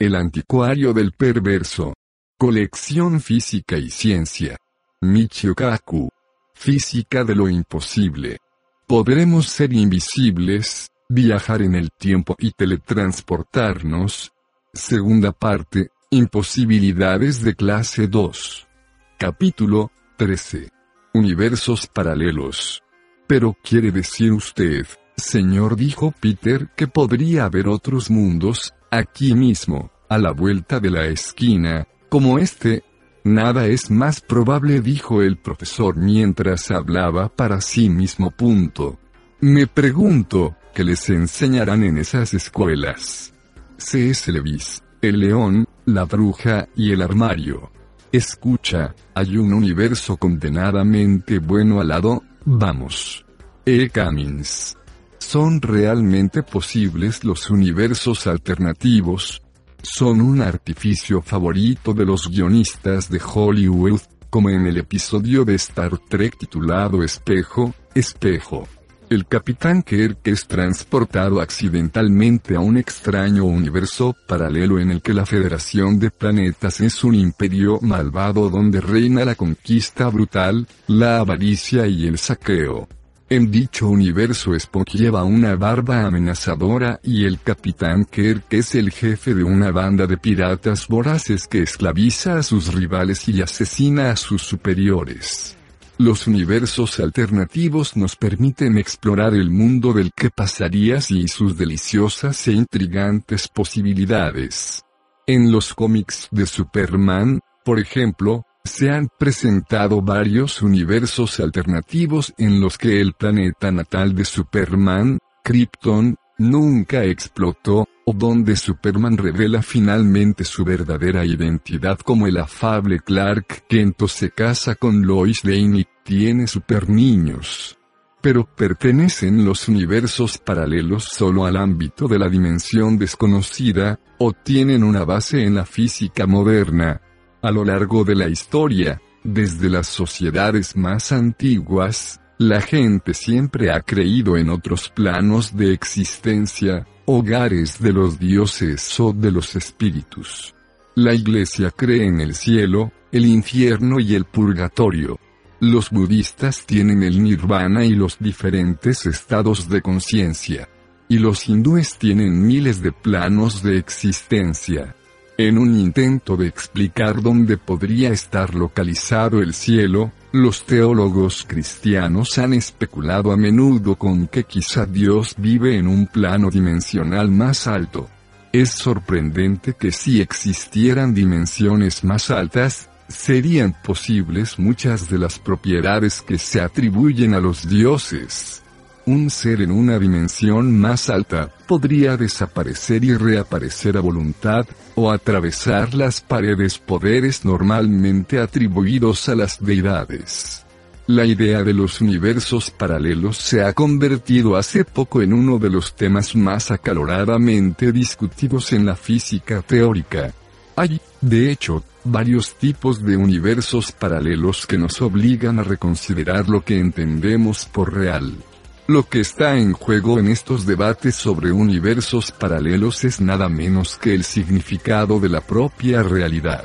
El anticuario del perverso. Colección Física y Ciencia. Michio Kaku. Física de lo imposible. Podremos ser invisibles, viajar en el tiempo y teletransportarnos. Segunda parte, Imposibilidades de clase 2. Capítulo 13. Universos paralelos. Pero quiere decir usted, señor dijo Peter, que podría haber otros mundos, aquí mismo, a la vuelta de la esquina, como este. Nada es más probable, dijo el profesor mientras hablaba para sí mismo. Punto. Me pregunto, ¿qué les enseñarán en esas escuelas? C.S. Lewis, El león, la bruja y el armario. Escucha, hay un universo condenadamente bueno al lado, vamos. E. Cummings. ¿Son realmente posibles los universos alternativos? Son un artificio favorito de los guionistas de Hollywood, como en el episodio de Star Trek titulado Espejo, Espejo. El capitán Kirk es transportado accidentalmente a un extraño universo paralelo en el que la Federación de Planetas es un imperio malvado donde reina la conquista brutal, la avaricia y el saqueo. En dicho universo Spock lleva una barba amenazadora y el capitán Kirk es el jefe de una banda de piratas voraces que esclaviza a sus rivales y asesina a sus superiores. Los universos alternativos nos permiten explorar el mundo del que pasarías y sus deliciosas e intrigantes posibilidades. En los cómics de Superman, por ejemplo, se han presentado varios universos alternativos en los que el planeta natal de Superman, Krypton, nunca explotó, o donde Superman revela finalmente su verdadera identidad como el afable Clark Kent se casa con Lois Lane y tiene super niños. Pero pertenecen los universos paralelos solo al ámbito de la dimensión desconocida, o tienen una base en la física moderna. A lo largo de la historia, desde las sociedades más antiguas, la gente siempre ha creído en otros planos de existencia, hogares de los dioses o de los espíritus. La iglesia cree en el cielo, el infierno y el purgatorio. Los budistas tienen el nirvana y los diferentes estados de conciencia. Y los hindúes tienen miles de planos de existencia. En un intento de explicar dónde podría estar localizado el cielo, los teólogos cristianos han especulado a menudo con que quizá Dios vive en un plano dimensional más alto. Es sorprendente que si existieran dimensiones más altas, serían posibles muchas de las propiedades que se atribuyen a los dioses un ser en una dimensión más alta, podría desaparecer y reaparecer a voluntad, o atravesar las paredes poderes normalmente atribuidos a las deidades. La idea de los universos paralelos se ha convertido hace poco en uno de los temas más acaloradamente discutidos en la física teórica. Hay, de hecho, varios tipos de universos paralelos que nos obligan a reconsiderar lo que entendemos por real. Lo que está en juego en estos debates sobre universos paralelos es nada menos que el significado de la propia realidad.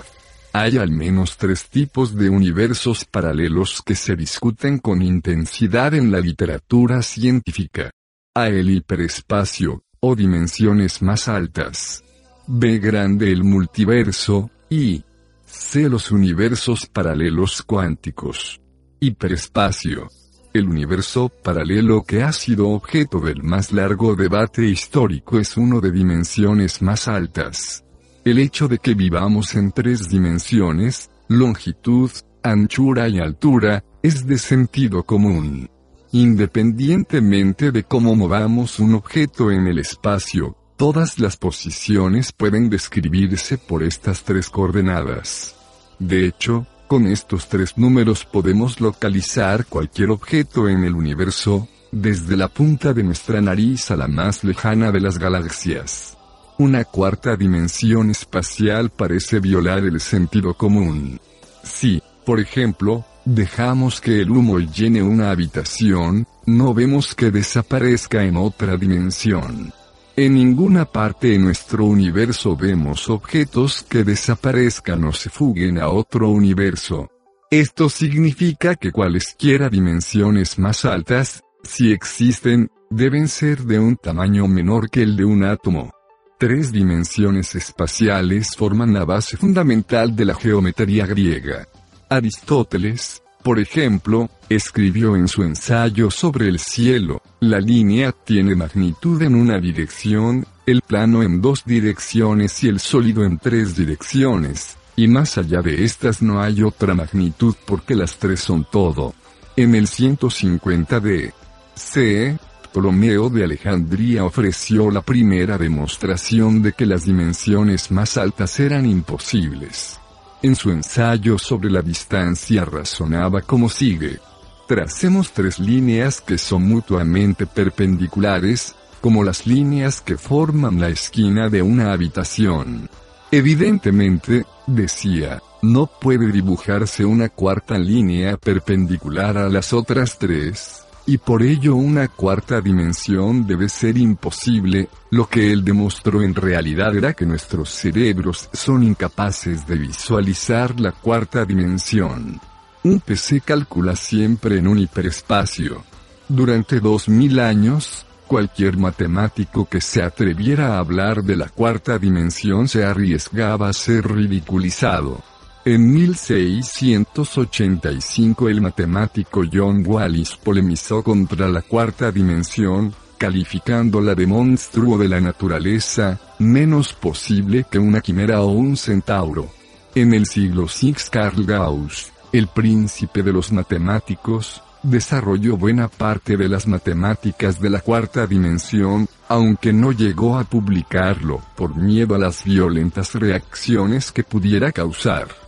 Hay al menos tres tipos de universos paralelos que se discuten con intensidad en la literatura científica. A el hiperespacio, o dimensiones más altas. B grande el multiverso, y C los universos paralelos cuánticos. Hiperespacio el universo paralelo que ha sido objeto del más largo debate histórico es uno de dimensiones más altas. El hecho de que vivamos en tres dimensiones, longitud, anchura y altura, es de sentido común. Independientemente de cómo movamos un objeto en el espacio, todas las posiciones pueden describirse por estas tres coordenadas. De hecho, con estos tres números podemos localizar cualquier objeto en el universo, desde la punta de nuestra nariz a la más lejana de las galaxias. Una cuarta dimensión espacial parece violar el sentido común. Si, por ejemplo, dejamos que el humo llene una habitación, no vemos que desaparezca en otra dimensión. En ninguna parte de nuestro universo vemos objetos que desaparezcan o se fuguen a otro universo. Esto significa que cualesquiera dimensiones más altas, si existen, deben ser de un tamaño menor que el de un átomo. Tres dimensiones espaciales forman la base fundamental de la geometría griega. Aristóteles, por ejemplo, escribió en su ensayo sobre el cielo, la línea tiene magnitud en una dirección, el plano en dos direcciones y el sólido en tres direcciones, y más allá de estas no hay otra magnitud porque las tres son todo. En el 150 de C. Ptolomeo de Alejandría ofreció la primera demostración de que las dimensiones más altas eran imposibles. En su ensayo sobre la distancia razonaba como sigue. Tracemos tres líneas que son mutuamente perpendiculares, como las líneas que forman la esquina de una habitación. Evidentemente, decía, no puede dibujarse una cuarta línea perpendicular a las otras tres, y por ello una cuarta dimensión debe ser imposible, lo que él demostró en realidad era que nuestros cerebros son incapaces de visualizar la cuarta dimensión. Un PC calcula siempre en un hiperespacio. Durante dos mil años, cualquier matemático que se atreviera a hablar de la cuarta dimensión se arriesgaba a ser ridiculizado. En 1685 el matemático John Wallis polemizó contra la cuarta dimensión, calificándola de monstruo de la naturaleza, menos posible que una quimera o un centauro. En el siglo VI Carl Gauss, el príncipe de los matemáticos, desarrolló buena parte de las matemáticas de la cuarta dimensión, aunque no llegó a publicarlo por miedo a las violentas reacciones que pudiera causar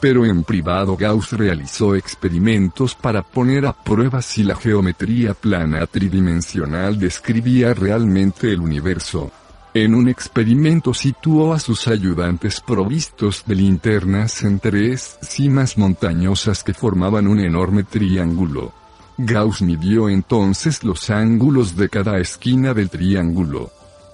pero en privado Gauss realizó experimentos para poner a prueba si la geometría plana tridimensional describía realmente el universo. En un experimento situó a sus ayudantes provistos de linternas en tres cimas montañosas que formaban un enorme triángulo. Gauss midió entonces los ángulos de cada esquina del triángulo.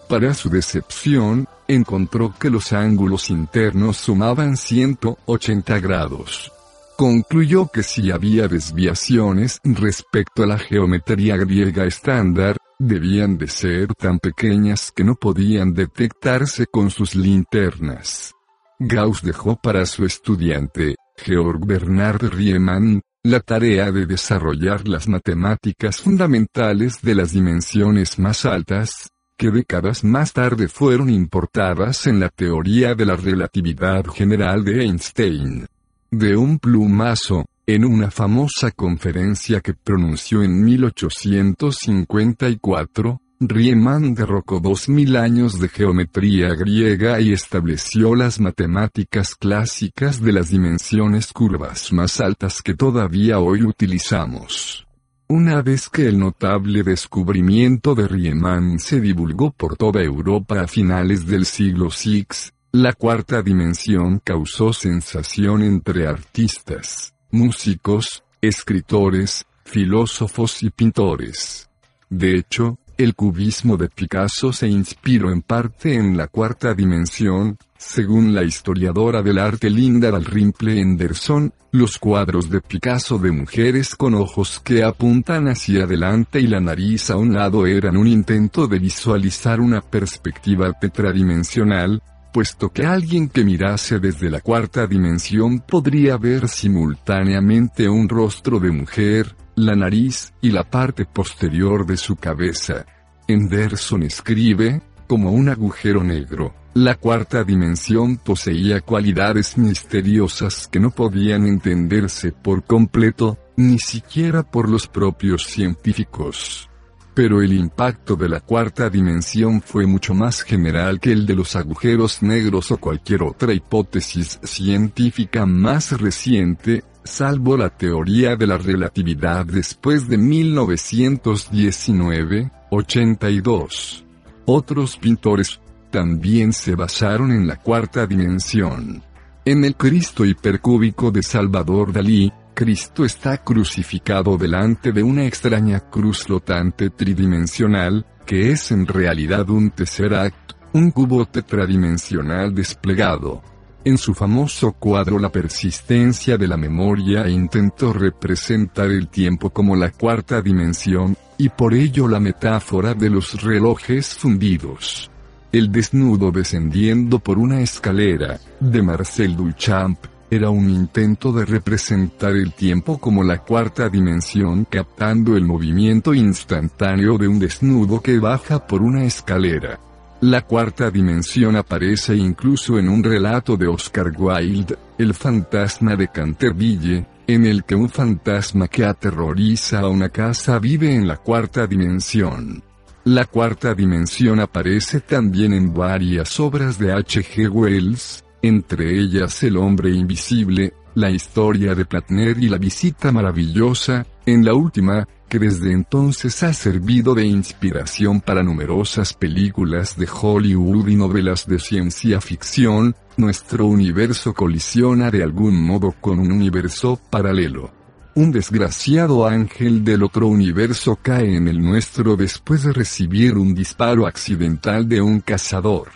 Para su decepción, encontró que los ángulos internos sumaban 180 grados. Concluyó que si había desviaciones respecto a la geometría griega estándar, debían de ser tan pequeñas que no podían detectarse con sus linternas. Gauss dejó para su estudiante, Georg Bernard Riemann, la tarea de desarrollar las matemáticas fundamentales de las dimensiones más altas, que décadas más tarde fueron importadas en la teoría de la relatividad general de Einstein. De un plumazo, en una famosa conferencia que pronunció en 1854, Riemann derrocó dos mil años de geometría griega y estableció las matemáticas clásicas de las dimensiones curvas más altas que todavía hoy utilizamos. Una vez que el notable descubrimiento de Riemann se divulgó por toda Europa a finales del siglo VI, la cuarta dimensión causó sensación entre artistas, músicos, escritores, filósofos y pintores. De hecho, el cubismo de Picasso se inspiró en parte en la cuarta dimensión, según la historiadora del arte Linda Dalrymple Anderson, los cuadros de Picasso de mujeres con ojos que apuntan hacia adelante y la nariz a un lado eran un intento de visualizar una perspectiva tetradimensional, puesto que alguien que mirase desde la cuarta dimensión podría ver simultáneamente un rostro de mujer, la nariz y la parte posterior de su cabeza. Anderson escribe, como un agujero negro, La cuarta dimensión poseía cualidades misteriosas que no podían entenderse por completo, ni siquiera por los propios científicos. Pero el impacto de la cuarta dimensión fue mucho más general que el de los agujeros negros o cualquier otra hipótesis científica más reciente, salvo la teoría de la relatividad después de 1919, 82. Otros pintores también se basaron en la cuarta dimensión. En el Cristo hipercúbico de Salvador Dalí, Cristo está crucificado delante de una extraña cruz flotante tridimensional, que es en realidad un tesseract, un cubo tetradimensional desplegado. En su famoso cuadro La persistencia de la memoria intentó representar el tiempo como la cuarta dimensión, y por ello la metáfora de los relojes fundidos. El desnudo descendiendo por una escalera, de Marcel Duchamp, era un intento de representar el tiempo como la cuarta dimensión captando el movimiento instantáneo de un desnudo que baja por una escalera. La cuarta dimensión aparece incluso en un relato de Oscar Wilde, El fantasma de Canterville, en el que un fantasma que aterroriza a una casa vive en la cuarta dimensión. La cuarta dimensión aparece también en varias obras de H. G. Wells, entre ellas El hombre invisible, la historia de Platner y la visita maravillosa, en la última, que desde entonces ha servido de inspiración para numerosas películas de Hollywood y novelas de ciencia ficción, nuestro universo colisiona de algún modo con un universo paralelo. Un desgraciado ángel del otro universo cae en el nuestro después de recibir un disparo accidental de un cazador.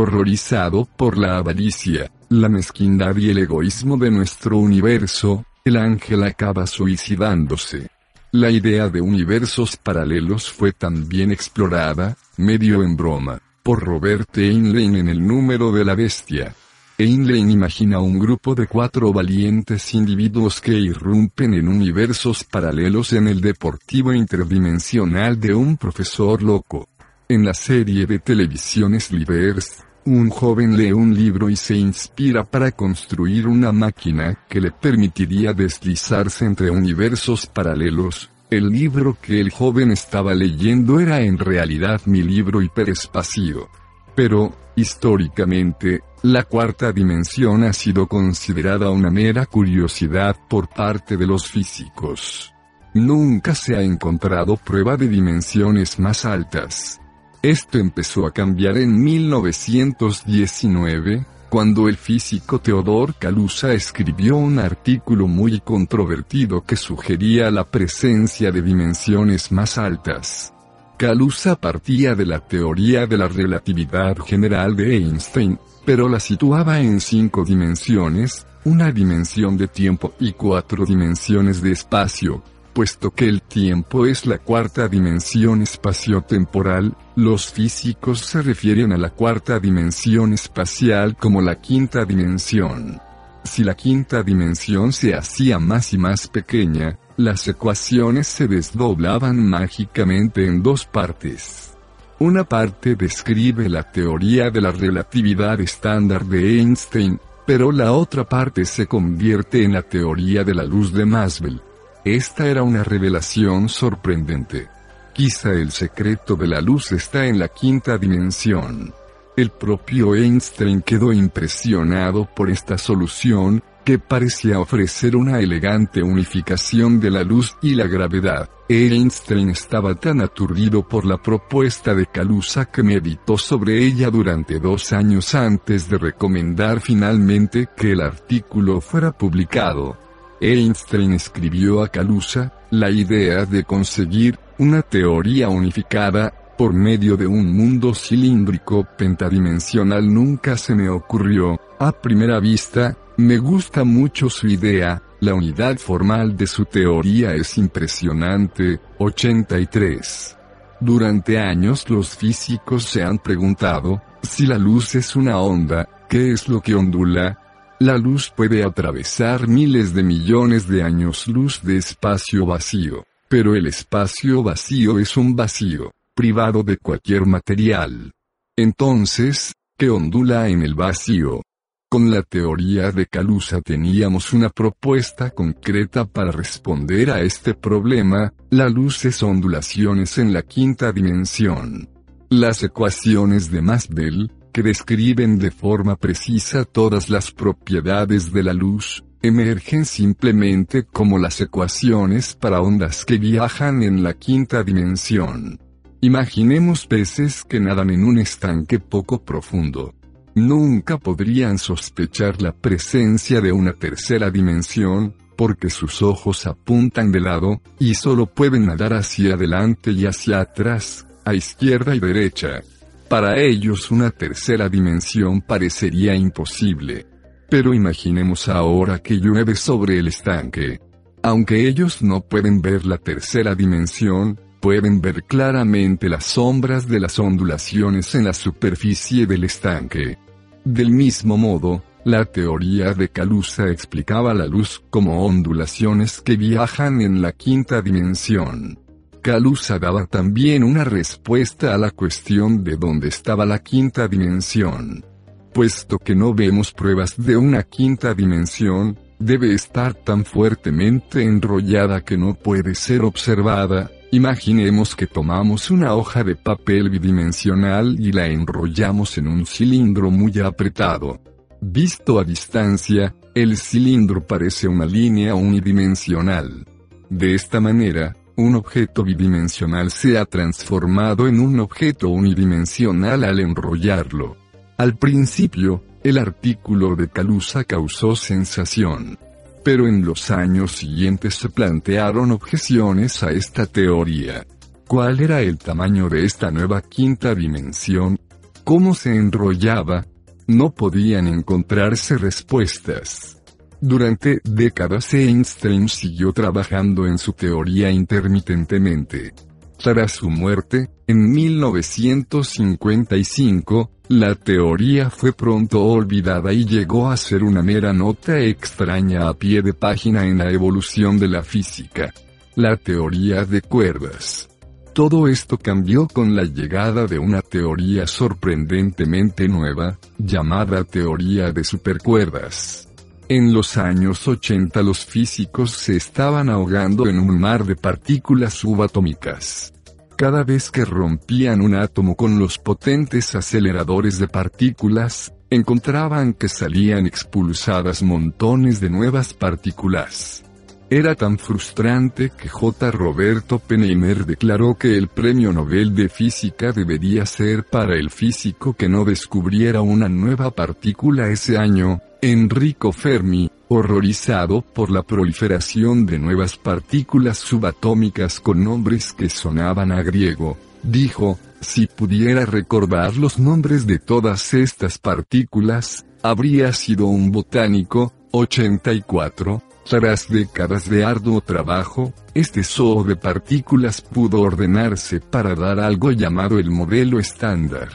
Horrorizado por la avaricia, la mezquindad y el egoísmo de nuestro universo, el ángel acaba suicidándose. La idea de universos paralelos fue también explorada, medio en broma, por Robert Heinlein en El número de la bestia. Heinlein imagina un grupo de cuatro valientes individuos que irrumpen en universos paralelos en el deportivo interdimensional de un profesor loco. En la serie de televisión Slivers, un joven lee un libro y se inspira para construir una máquina que le permitiría deslizarse entre universos paralelos. El libro que el joven estaba leyendo era en realidad mi libro hiperespacio. Pero, históricamente, la cuarta dimensión ha sido considerada una mera curiosidad por parte de los físicos. Nunca se ha encontrado prueba de dimensiones más altas. Esto empezó a cambiar en 1919, cuando el físico Theodor Kaluza escribió un artículo muy controvertido que sugería la presencia de dimensiones más altas. Kaluza partía de la teoría de la relatividad general de Einstein, pero la situaba en cinco dimensiones, una dimensión de tiempo y cuatro dimensiones de espacio, puesto que el tiempo es la cuarta dimensión espaciotemporal, los físicos se refieren a la cuarta dimensión espacial como la quinta dimensión. Si la quinta dimensión se hacía más y más pequeña, las ecuaciones se desdoblaban mágicamente en dos partes. Una parte describe la teoría de la relatividad estándar de Einstein, pero la otra parte se convierte en la teoría de la luz de Maxwell. Esta era una revelación sorprendente. Quizá el secreto de la luz está en la quinta dimensión. El propio Einstein quedó impresionado por esta solución, que parecía ofrecer una elegante unificación de la luz y la gravedad. Einstein estaba tan aturdido por la propuesta de Kaluza que meditó sobre ella durante dos años antes de recomendar finalmente que el artículo fuera publicado. Einstein escribió a Kaluza, la idea de conseguir una teoría unificada, por medio de un mundo cilíndrico pentadimensional nunca se me ocurrió, a primera vista, me gusta mucho su idea, la unidad formal de su teoría es impresionante, 83. Durante años los físicos se han preguntado, si la luz es una onda, ¿qué es lo que ondula? La luz puede atravesar miles de millones de años luz de espacio vacío, pero el espacio vacío es un vacío, privado de cualquier material. Entonces, que ondula en el vacío. Con la teoría de Calusa teníamos una propuesta concreta para responder a este problema, la luz es ondulaciones en la quinta dimensión. Las ecuaciones de Maxwell, que describen de forma precisa todas las propiedades de la luz, emergen simplemente como las ecuaciones para ondas que viajan en la quinta dimensión. Imaginemos peces que nadan en un estanque poco profundo. Nunca podrían sospechar la presencia de una tercera dimensión, porque sus ojos apuntan de lado, y solo pueden nadar hacia adelante y hacia atrás, a izquierda y derecha. Para ellos una tercera dimensión parecería imposible. Pero imaginemos ahora que llueve sobre el estanque. Aunque ellos no pueden ver la tercera dimensión, pueden ver claramente las sombras de las ondulaciones en la superficie del estanque. Del mismo modo, la teoría de Calusa explicaba la luz como ondulaciones que viajan en la quinta dimensión. Calusa daba también una respuesta a la cuestión de dónde estaba la quinta dimensión. Puesto que no vemos pruebas de una quinta dimensión, debe estar tan fuertemente enrollada que no puede ser observada, Imaginemos que tomamos una hoja de papel bidimensional y la enrollamos en un cilindro muy apretado. Visto a distancia, el cilindro parece una línea unidimensional. De esta manera, un objeto bidimensional se ha transformado en un objeto unidimensional al enrollarlo. Al principio, el artículo de Calusa causó sensación. Pero en los años siguientes se plantearon objeciones a esta teoría. ¿Cuál era el tamaño de esta nueva quinta dimensión? ¿Cómo se enrollaba? No podían encontrarse respuestas. Durante décadas Einstein siguió trabajando en su teoría intermitentemente. Tras su muerte, en 1955, la teoría fue pronto olvidada y llegó a ser una mera nota extraña a pie de página en la evolución de la física. La teoría de cuerdas. Todo esto cambió con la llegada de una teoría sorprendentemente nueva, llamada teoría de supercuerdas. En los años 80 los físicos se estaban ahogando en un mar de partículas subatómicas. Cada vez que rompían un átomo con los potentes aceleradores de partículas, encontraban que salían expulsadas montones de nuevas partículas. Era tan frustrante que J. Roberto Oppenheimer declaró que el premio Nobel de Física debería ser para el físico que no descubriera una nueva partícula ese año, Enrico Fermi, horrorizado por la proliferación de nuevas partículas subatómicas con nombres que sonaban a griego, dijo, si pudiera recordar los nombres de todas estas partículas, habría sido un botánico, 84, tras décadas de arduo trabajo, este zoo de partículas pudo ordenarse para dar algo llamado el modelo estándar.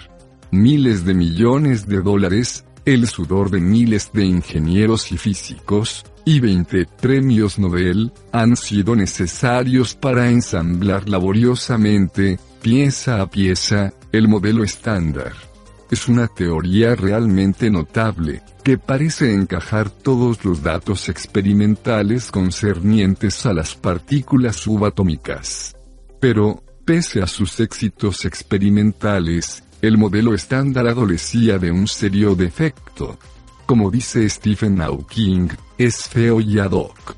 Miles de millones de dólares, el sudor de miles de ingenieros y físicos, y 20 premios Nobel, han sido necesarios para ensamblar laboriosamente, pieza a pieza, el modelo estándar. Es una teoría realmente notable, que parece encajar todos los datos experimentales concernientes a las partículas subatómicas. Pero, pese a sus éxitos experimentales, el modelo estándar adolecía de un serio defecto. Como dice Stephen Hawking, es feo y ad hoc.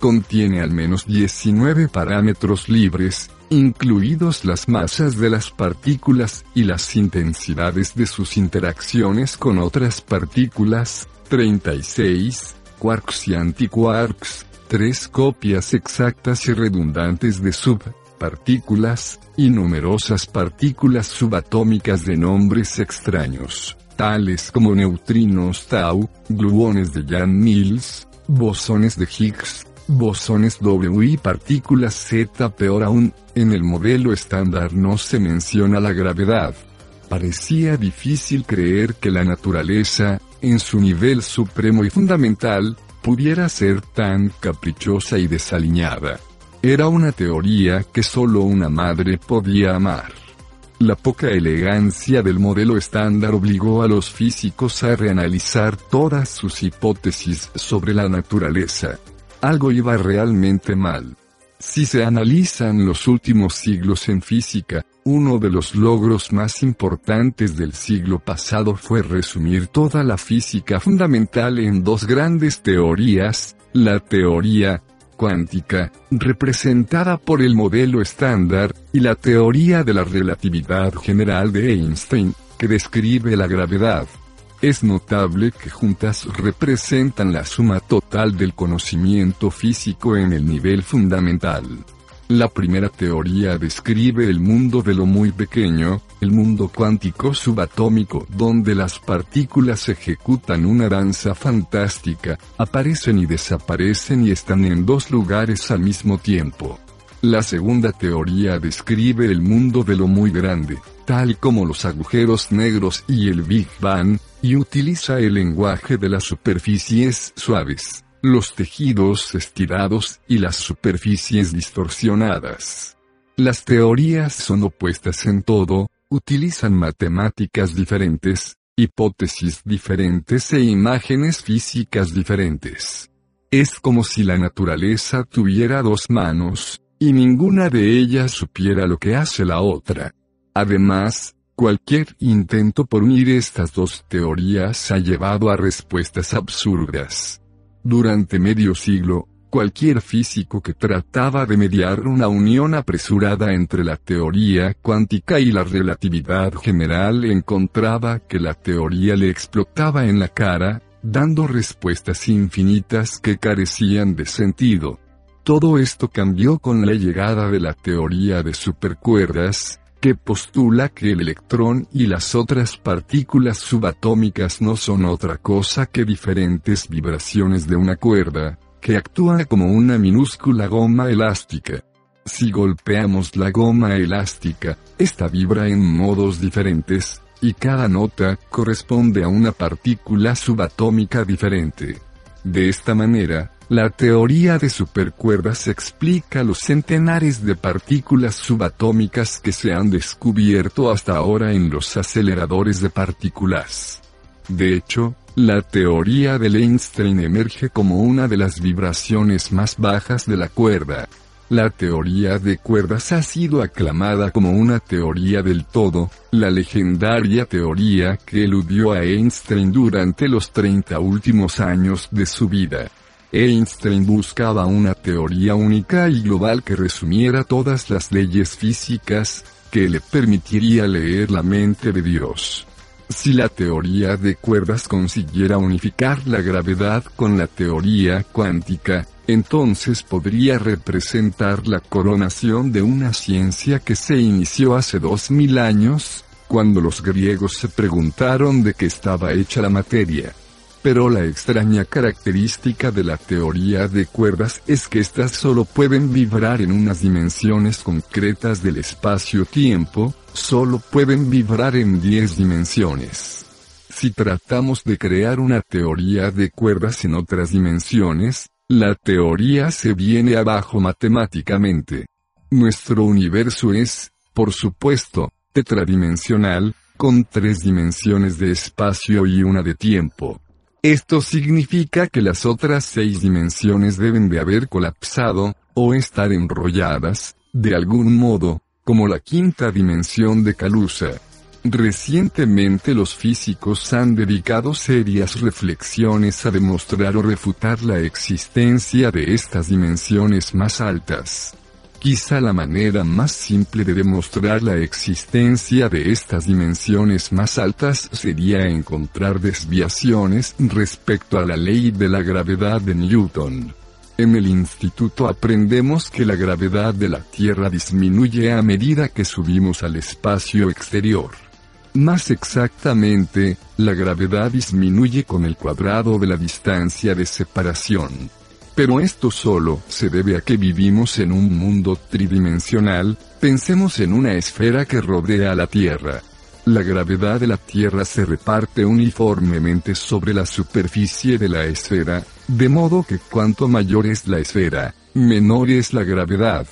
Contiene al menos 19 parámetros libres, incluidos las masas de las partículas y las intensidades de sus interacciones con otras partículas, 36, quarks y antiquarks, tres copias exactas y redundantes de subpartículas, y numerosas partículas subatómicas de nombres extraños, tales como neutrinos tau, gluones de Jan Mills, bosones de Higgs, bosones W y partículas Z. Peor aún, en el modelo estándar no se menciona la gravedad. Parecía difícil creer que la naturaleza, en su nivel supremo y fundamental, pudiera ser tan caprichosa y desaliñada. Era una teoría que solo una madre podía amar. La poca elegancia del modelo estándar obligó a los físicos a reanalizar todas sus hipótesis sobre la naturaleza. Algo iba realmente mal. Si se analizan los últimos siglos en física, uno de los logros más importantes del siglo pasado fue resumir toda la física fundamental en dos grandes teorías, la teoría cuántica, representada por el modelo estándar, y la teoría de la relatividad general de Einstein, que describe la gravedad. Es notable que juntas representan la suma total del conocimiento físico en el nivel fundamental. La primera teoría describe el mundo de lo muy pequeño, el mundo cuántico subatómico donde las partículas ejecutan una danza fantástica, aparecen y desaparecen y están en dos lugares al mismo tiempo. La segunda teoría describe el mundo de lo muy grande, tal como los agujeros negros y el Big Bang, y utiliza el lenguaje de las superficies suaves los tejidos estirados y las superficies distorsionadas. Las teorías son opuestas en todo, utilizan matemáticas diferentes, hipótesis diferentes e imágenes físicas diferentes. Es como si la naturaleza tuviera dos manos, y ninguna de ellas supiera lo que hace la otra. Además, cualquier intento por unir estas dos teorías ha llevado a respuestas absurdas. Durante medio siglo, cualquier físico que trataba de mediar una unión apresurada entre la teoría cuántica y la relatividad general encontraba que la teoría le explotaba en la cara, dando respuestas infinitas que carecían de sentido. Todo esto cambió con la llegada de la teoría de supercuerdas, que postula que el electrón y las otras partículas subatómicas no son otra cosa que diferentes vibraciones de una cuerda, que actúa como una minúscula goma elástica. Si golpeamos la goma elástica, esta vibra en modos diferentes, y cada nota corresponde a una partícula subatómica diferente. De esta manera, la teoría de supercuerdas explica los centenares de partículas subatómicas que se han descubierto hasta ahora en los aceleradores de partículas. De hecho, la teoría de Einstein emerge como una de las vibraciones más bajas de la cuerda. La teoría de cuerdas ha sido aclamada como una teoría del todo, la legendaria teoría que eludió a Einstein durante los 30 últimos años de su vida. Einstein buscaba una teoría única y global que resumiera todas las leyes físicas, que le permitiría leer la mente de Dios. Si la teoría de cuerdas consiguiera unificar la gravedad con la teoría cuántica, entonces podría representar la coronación de una ciencia que se inició hace dos mil años, cuando los griegos se preguntaron de qué estaba hecha la materia. Pero la extraña característica de la teoría de cuerdas es que éstas solo pueden vibrar en unas dimensiones concretas del espacio-tiempo, solo pueden vibrar en 10 dimensiones. Si tratamos de crear una teoría de cuerdas en otras dimensiones, la teoría se viene abajo matemáticamente. Nuestro universo es, por supuesto, tetradimensional, con tres dimensiones de espacio y una de tiempo. Esto significa que las otras seis dimensiones deben de haber colapsado, o estar enrolladas, de algún modo, como la quinta dimensión de Calusa. Recientemente los físicos han dedicado serias reflexiones a demostrar o refutar la existencia de estas dimensiones más altas. Quizá la manera más simple de demostrar la existencia de estas dimensiones más altas sería encontrar desviaciones respecto a la ley de la gravedad de Newton. En el instituto aprendemos que la gravedad de la Tierra disminuye a medida que subimos al espacio exterior. Más exactamente, la gravedad disminuye con el cuadrado de la distancia de separación. Pero esto solo se debe a que vivimos en un mundo tridimensional, pensemos en una esfera que rodea la Tierra. La gravedad de la Tierra se reparte uniformemente sobre la superficie de la esfera, de modo que cuanto mayor es la esfera, menor es la gravedad.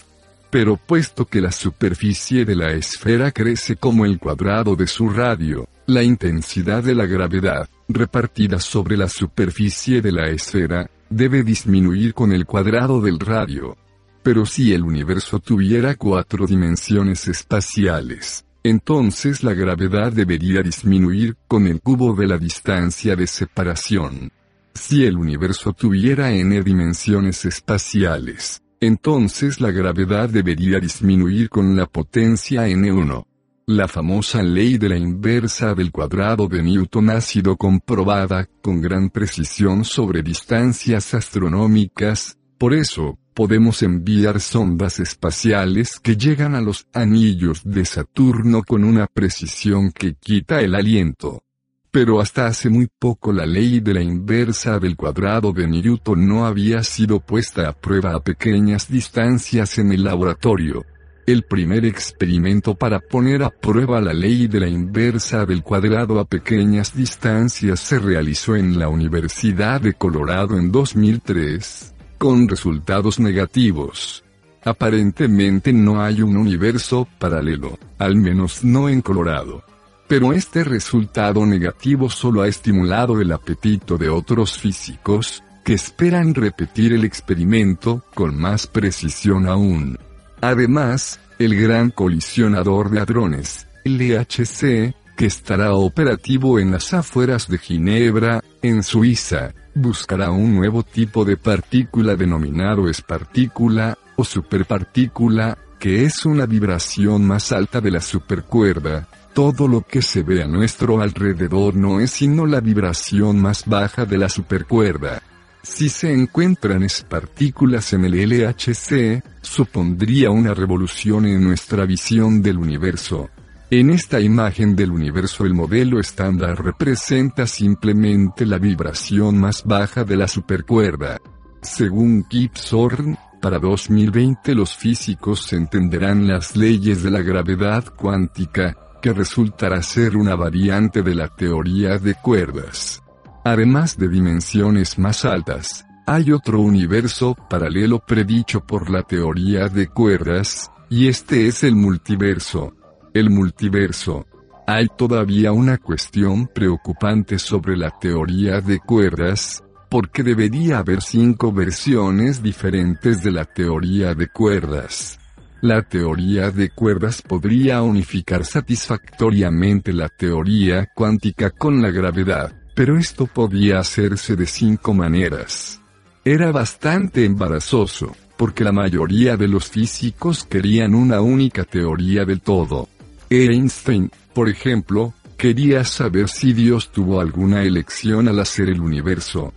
Pero puesto que la superficie de la esfera crece como el cuadrado de su radio, la intensidad de la gravedad, repartida sobre la superficie de la esfera, debe disminuir con el cuadrado del radio. Pero si el universo tuviera cuatro dimensiones espaciales, entonces la gravedad debería disminuir con el cubo de la distancia de separación. Si el universo tuviera n dimensiones espaciales, entonces la gravedad debería disminuir con la potencia n1. La famosa ley de la inversa del cuadrado de Newton ha sido comprobada con gran precisión sobre distancias astronómicas, por eso, podemos enviar sondas espaciales que llegan a los anillos de Saturno con una precisión que quita el aliento. Pero hasta hace muy poco la ley de la inversa del cuadrado de Newton no había sido puesta a prueba a pequeñas distancias en el laboratorio. El primer experimento para poner a prueba la ley de la inversa del cuadrado a pequeñas distancias se realizó en la Universidad de Colorado en 2003, con resultados negativos. Aparentemente no hay un universo paralelo, al menos no en Colorado. Pero este resultado negativo solo ha estimulado el apetito de otros físicos, que esperan repetir el experimento con más precisión aún. Además, el Gran Colisionador de Hadrones, LHC, que estará operativo en las afueras de Ginebra, en Suiza, buscará un nuevo tipo de partícula denominado espartícula, o superpartícula, que es una vibración más alta de la supercuerda, todo lo que se ve a nuestro alrededor no es sino la vibración más baja de la supercuerda. Si se encuentran partículas en el LHC, supondría una revolución en nuestra visión del universo. En esta imagen del universo el modelo estándar representa simplemente la vibración más baja de la supercuerda. Según Kip Thorne, para 2020 los físicos entenderán las leyes de la gravedad cuántica, que resultará ser una variante de la teoría de cuerdas. Además de dimensiones más altas, hay otro universo paralelo predicho por la teoría de cuerdas, y este es el multiverso. El multiverso. Hay todavía una cuestión preocupante sobre la teoría de cuerdas, porque debería haber cinco versiones diferentes de la teoría de cuerdas. La teoría de cuerdas podría unificar satisfactoriamente la teoría cuántica con la gravedad, pero esto podía hacerse de cinco maneras. Era bastante embarazoso, porque la mayoría de los físicos querían una única teoría del todo. Einstein, por ejemplo, quería saber si Dios tuvo alguna elección al hacer el universo.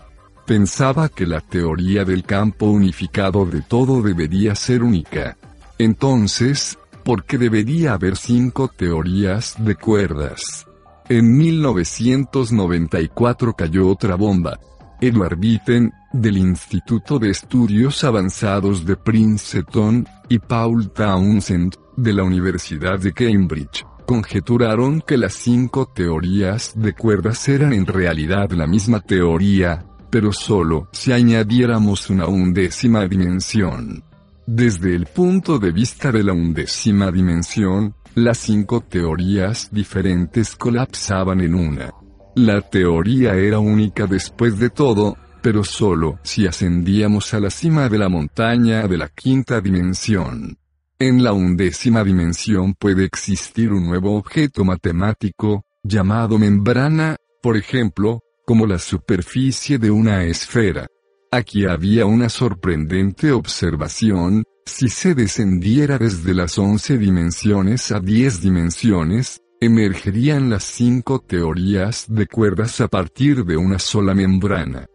Pensaba que la teoría del campo unificado de todo debería ser única. Entonces, ¿por qué debería haber cinco teorías de cuerdas? En 1994 cayó otra bomba. Edward Witten, del Instituto de Estudios Avanzados de Princeton, y Paul Townsend, de la Universidad de Cambridge, conjeturaron que las cinco teorías de cuerdas eran en realidad la misma teoría, pero solo si añadiéramos una undécima dimensión. Desde el punto de vista de la undécima dimensión, las cinco teorías diferentes colapsaban en una. La teoría era única después de todo, pero solo si ascendíamos a la cima de la montaña de la quinta dimensión. En la undécima dimensión puede existir un nuevo objeto matemático, llamado membrana, por ejemplo, como la superficie de una esfera. Aquí había una sorprendente observación, si se descendiera desde las 11 dimensiones a 10 dimensiones, emergerían las cinco teorías de cuerdas a partir de una sola membrana.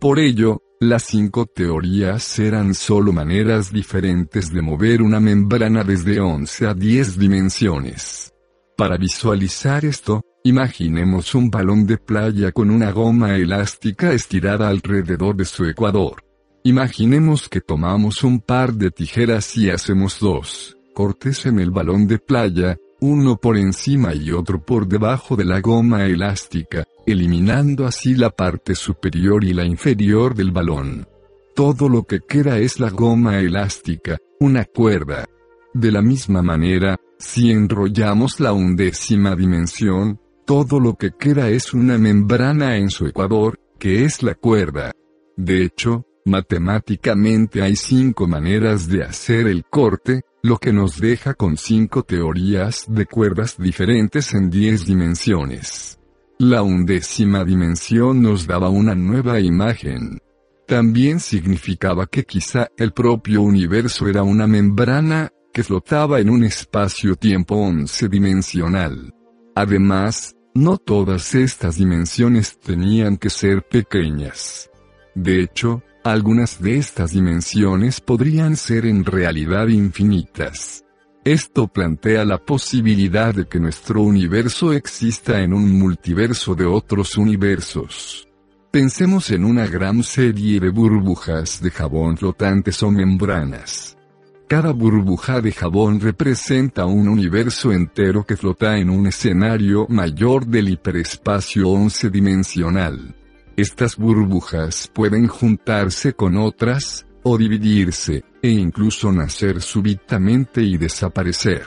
Por ello, las cinco teorías eran solo maneras diferentes de mover una membrana desde 11 a 10 dimensiones. Para visualizar esto, Imaginemos un balón de playa con una goma elástica estirada alrededor de su ecuador. Imaginemos que tomamos un par de tijeras y hacemos dos cortes en el balón de playa, uno por encima y otro por debajo de la goma elástica, eliminando así la parte superior y la inferior del balón. Todo lo que queda es la goma elástica, una cuerda. De la misma manera, si enrollamos la undécima dimensión, todo lo que queda es una membrana en su ecuador, que es la cuerda. De hecho, matemáticamente hay cinco maneras de hacer el corte, lo que nos deja con cinco teorías de cuerdas diferentes en diez dimensiones. La undécima dimensión nos daba una nueva imagen. También significaba que quizá el propio universo era una membrana, que flotaba en un espacio-tiempo once dimensional. Además, no todas estas dimensiones tenían que ser pequeñas. De hecho, algunas de estas dimensiones podrían ser en realidad infinitas. Esto plantea la posibilidad de que nuestro universo exista en un multiverso de otros universos. Pensemos en una gran serie de burbujas de jabón flotantes o membranas. Cada burbuja de jabón representa un universo entero que flota en un escenario mayor del hiperespacio once dimensional. Estas burbujas pueden juntarse con otras, o dividirse, e incluso nacer súbitamente y desaparecer.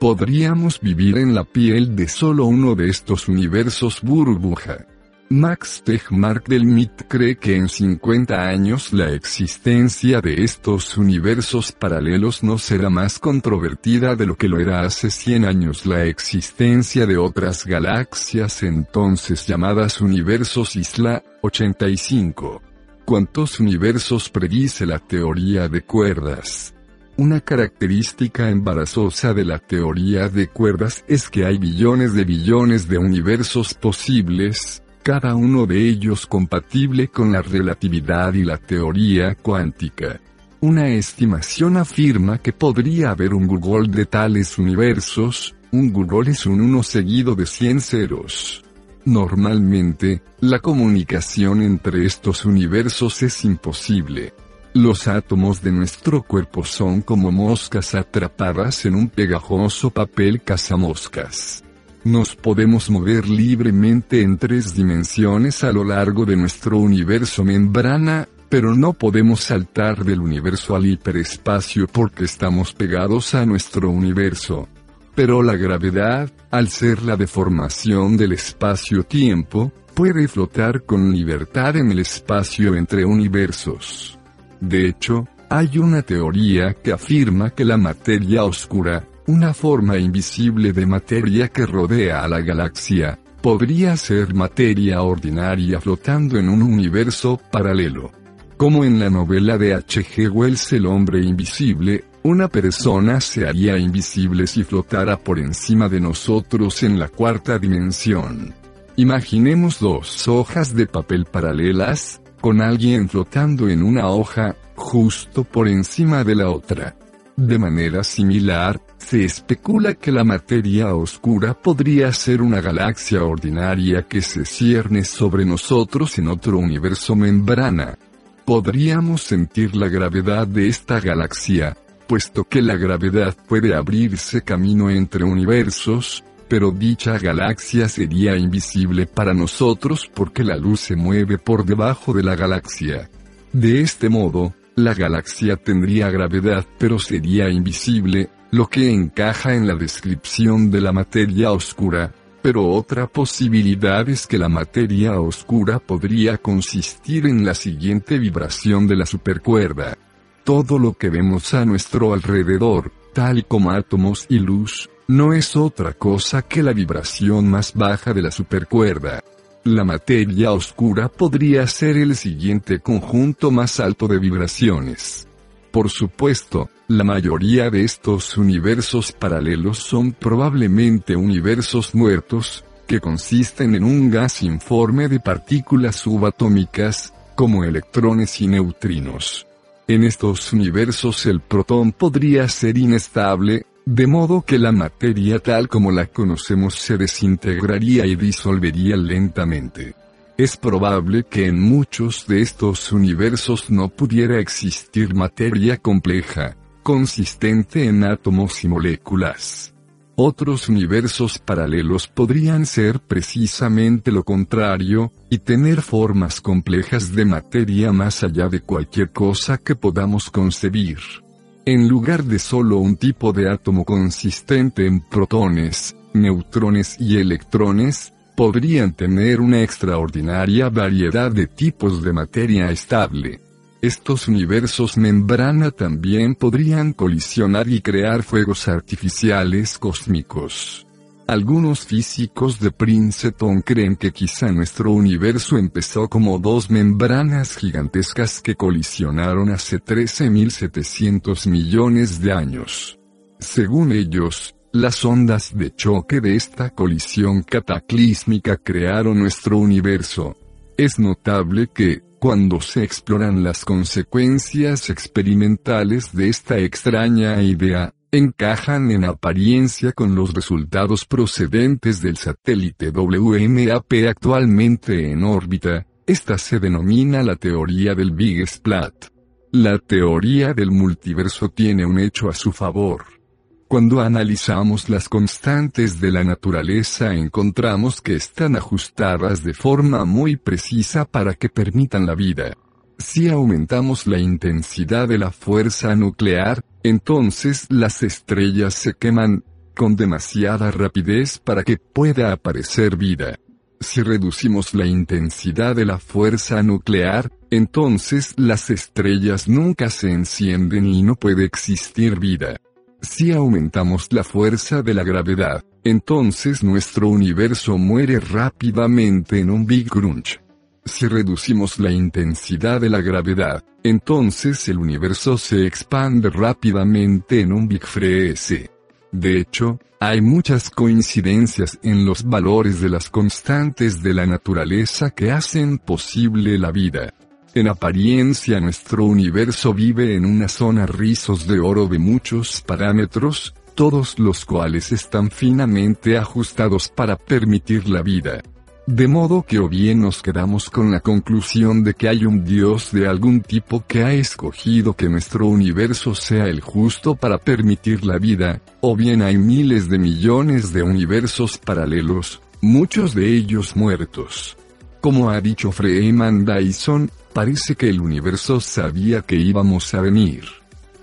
Podríamos vivir en la piel de solo uno de estos universos burbuja. Max Tegmark del MIT cree que en 50 años la existencia de estos universos paralelos no será más controvertida de lo que lo era hace 100 años la existencia de otras galaxias entonces llamadas universos Isla 85. ¿Cuántos universos predice la teoría de cuerdas? Una característica embarazosa de la teoría de cuerdas es que hay billones de billones de universos posibles, cada uno de ellos compatible con la relatividad y la teoría cuántica. Una estimación afirma que podría haber un Google de tales universos, un Google es un 1 seguido de 100 ceros. Normalmente, la comunicación entre estos universos es imposible. Los átomos de nuestro cuerpo son como moscas atrapadas en un pegajoso papel cazamoscas. Nos podemos mover libremente en tres dimensiones a lo largo de nuestro universo membrana, pero no podemos saltar del universo al hiperespacio porque estamos pegados a nuestro universo. Pero la gravedad, al ser la deformación del espacio-tiempo, puede flotar con libertad en el espacio entre universos. De hecho, hay una teoría que afirma que la materia oscura, una forma invisible de materia que rodea a la galaxia, podría ser materia ordinaria flotando en un universo paralelo. Como en la novela de H.G. Wells El hombre invisible, una persona se haría invisible si flotara por encima de nosotros en la cuarta dimensión. Imaginemos dos hojas de papel paralelas, con alguien flotando en una hoja, justo por encima de la otra. De manera similar, se especula que la materia oscura podría ser una galaxia ordinaria que se cierne sobre nosotros en otro universo membrana. Podríamos sentir la gravedad de esta galaxia, puesto que la gravedad puede abrirse camino entre universos, pero dicha galaxia sería invisible para nosotros porque la luz se mueve por debajo de la galaxia. De este modo, la galaxia tendría gravedad pero sería invisible, lo que encaja en la descripción de la materia oscura, pero otra posibilidad es que la materia oscura podría consistir en la siguiente vibración de la supercuerda. Todo lo que vemos a nuestro alrededor, tal como átomos y luz, no es otra cosa que la vibración más baja de la supercuerda. La materia oscura podría ser el siguiente conjunto más alto de vibraciones. Por supuesto, la mayoría de estos universos paralelos son probablemente universos muertos, que consisten en un gas informe de partículas subatómicas, como electrones y neutrinos. En estos universos el protón podría ser inestable, de modo que la materia tal como la conocemos se desintegraría y disolvería lentamente. Es probable que en muchos de estos universos no pudiera existir materia compleja, consistente en átomos y moléculas. Otros universos paralelos podrían ser precisamente lo contrario, y tener formas complejas de materia más allá de cualquier cosa que podamos concebir. En lugar de solo un tipo de átomo consistente en protones, neutrones y electrones, podrían tener una extraordinaria variedad de tipos de materia estable. Estos universos membrana también podrían colisionar y crear fuegos artificiales cósmicos. Algunos físicos de Princeton creen que quizá nuestro universo empezó como dos membranas gigantescas que colisionaron hace 13.700 millones de años. Según ellos, las ondas de choque de esta colisión cataclísmica crearon nuestro universo. Es notable que, cuando se exploran las consecuencias experimentales de esta extraña idea, encajan en apariencia con los resultados procedentes del satélite WMAP actualmente en órbita, esta se denomina la teoría del Big Splat. La teoría del multiverso tiene un hecho a su favor. Cuando analizamos las constantes de la naturaleza encontramos que están ajustadas de forma muy precisa para que permitan la vida. Si aumentamos la intensidad de la fuerza nuclear, entonces las estrellas se queman con demasiada rapidez para que pueda aparecer vida. Si reducimos la intensidad de la fuerza nuclear, entonces las estrellas nunca se encienden y no puede existir vida. Si aumentamos la fuerza de la gravedad, entonces nuestro universo muere rápidamente en un Big Crunch. Si reducimos la intensidad de la gravedad, entonces el universo se expande rápidamente en un Big Freeze. De hecho, hay muchas coincidencias en los valores de las constantes de la naturaleza que hacen posible la vida. En apariencia nuestro universo vive en una zona rizos de oro de muchos parámetros, todos los cuales están finamente ajustados para permitir la vida. De modo que o bien nos quedamos con la conclusión de que hay un Dios de algún tipo que ha escogido que nuestro universo sea el justo para permitir la vida, o bien hay miles de millones de universos paralelos, muchos de ellos muertos. Como ha dicho Freeman Dyson, parece que el universo sabía que íbamos a venir.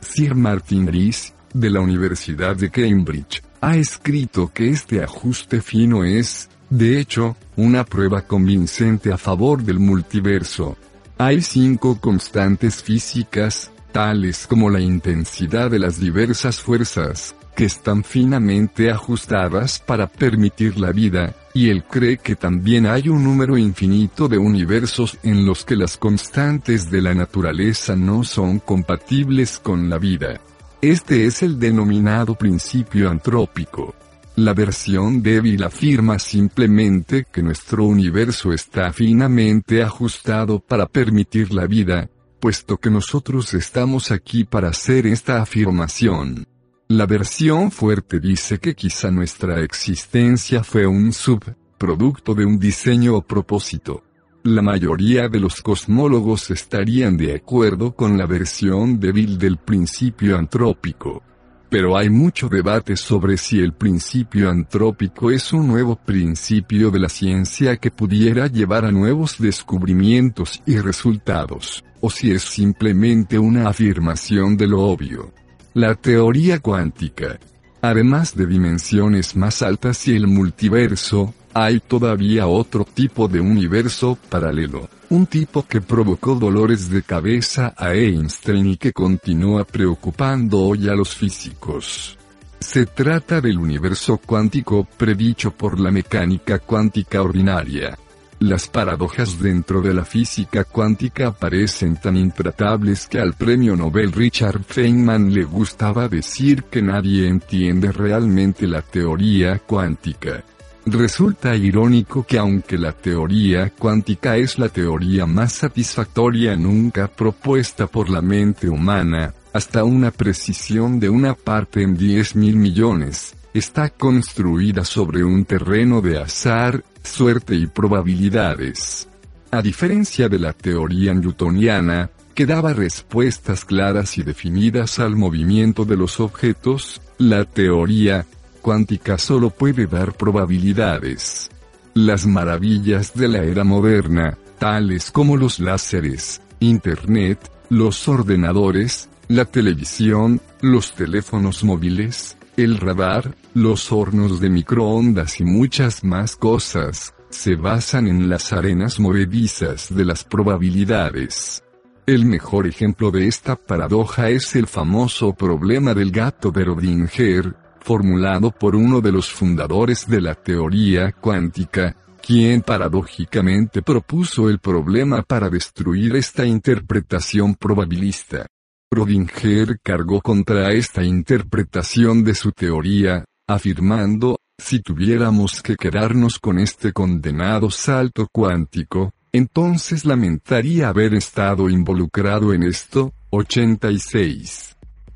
Sir Martin Rees, de la Universidad de Cambridge, ha escrito que este ajuste fino es, de hecho, una prueba convincente a favor del multiverso. Hay cinco constantes físicas, tales como la intensidad de las diversas fuerzas, que están finamente ajustadas para permitir la vida, y él cree que también hay un número infinito de universos en los que las constantes de la naturaleza no son compatibles con la vida. Este es el denominado principio antrópico. La versión débil afirma simplemente que nuestro universo está finamente ajustado para permitir la vida, puesto que nosotros estamos aquí para hacer esta afirmación. La versión fuerte dice que quizá nuestra existencia fue un subproducto de un diseño o propósito. La mayoría de los cosmólogos estarían de acuerdo con la versión débil del principio antrópico. Pero hay mucho debate sobre si el principio antrópico es un nuevo principio de la ciencia que pudiera llevar a nuevos descubrimientos y resultados, o si es simplemente una afirmación de lo obvio. La teoría cuántica. Además de dimensiones más altas y el multiverso, hay todavía otro tipo de universo paralelo, un tipo que provocó dolores de cabeza a Einstein y que continúa preocupando hoy a los físicos. Se trata del universo cuántico predicho por la mecánica cuántica ordinaria. Las paradojas dentro de la física cuántica parecen tan intratables que al premio Nobel Richard Feynman le gustaba decir que nadie entiende realmente la teoría cuántica. Resulta irónico que aunque la teoría cuántica es la teoría más satisfactoria nunca propuesta por la mente humana, hasta una precisión de una parte en 10 mil millones, está construida sobre un terreno de azar, suerte y probabilidades. A diferencia de la teoría newtoniana, que daba respuestas claras y definidas al movimiento de los objetos, la teoría cuántica solo puede dar probabilidades. Las maravillas de la era moderna, tales como los láseres, Internet, los ordenadores, la televisión, los teléfonos móviles, el radar, los hornos de microondas y muchas más cosas, se basan en las arenas movedizas de las probabilidades. El mejor ejemplo de esta paradoja es el famoso problema del gato de Rodinger, formulado por uno de los fundadores de la teoría cuántica, quien paradójicamente propuso el problema para destruir esta interpretación probabilista. Rodinger cargó contra esta interpretación de su teoría, afirmando, si tuviéramos que quedarnos con este condenado salto cuántico, entonces lamentaría haber estado involucrado en esto. 86.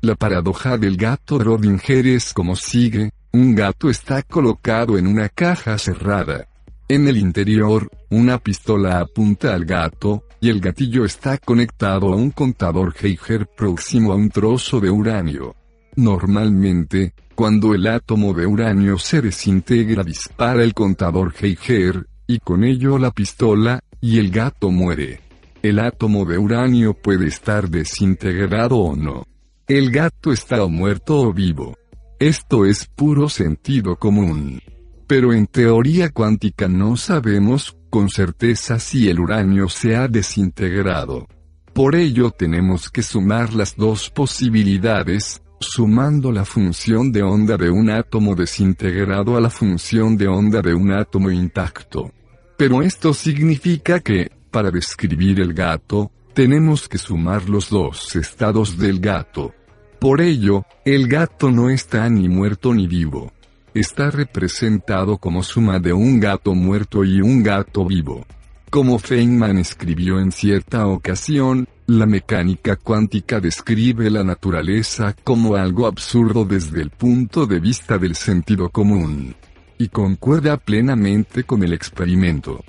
La paradoja del gato Rodinger es como sigue, un gato está colocado en una caja cerrada. En el interior, una pistola apunta al gato, y el gatillo está conectado a un contador Geiger próximo a un trozo de uranio. Normalmente, cuando el átomo de uranio se desintegra dispara el contador Geiger, y con ello la pistola, y el gato muere. El átomo de uranio puede estar desintegrado o no. El gato está o muerto o vivo. Esto es puro sentido común. Pero en teoría cuántica no sabemos con certeza si el uranio se ha desintegrado. Por ello tenemos que sumar las dos posibilidades, sumando la función de onda de un átomo desintegrado a la función de onda de un átomo intacto. Pero esto significa que, para describir el gato, tenemos que sumar los dos estados del gato. Por ello, el gato no está ni muerto ni vivo. Está representado como suma de un gato muerto y un gato vivo. Como Feynman escribió en cierta ocasión, la mecánica cuántica describe la naturaleza como algo absurdo desde el punto de vista del sentido común. Y concuerda plenamente con el experimento.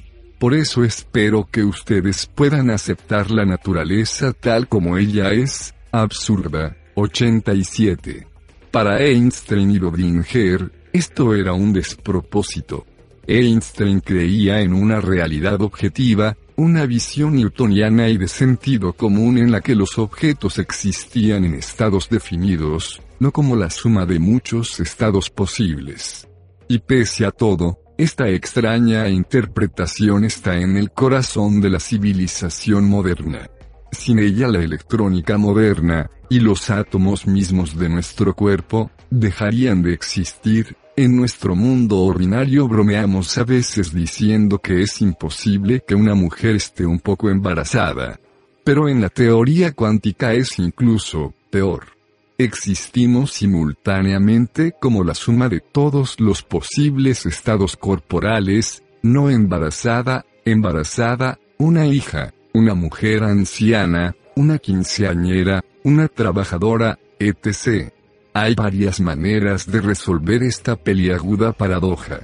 Por eso espero que ustedes puedan aceptar la naturaleza tal como ella es, absurda, 87. Para Einstein y Rodinger, esto era un despropósito. Einstein creía en una realidad objetiva, una visión newtoniana y de sentido común en la que los objetos existían en estados definidos, no como la suma de muchos estados posibles. Y pese a todo, esta extraña interpretación está en el corazón de la civilización moderna. Sin ella la electrónica moderna, y los átomos mismos de nuestro cuerpo, dejarían de existir, en nuestro mundo ordinario bromeamos a veces diciendo que es imposible que una mujer esté un poco embarazada. Pero en la teoría cuántica es incluso peor. Existimos simultáneamente como la suma de todos los posibles estados corporales, no embarazada, embarazada, una hija, una mujer anciana, una quinceañera, una trabajadora, etc. Hay varias maneras de resolver esta peliaguda paradoja.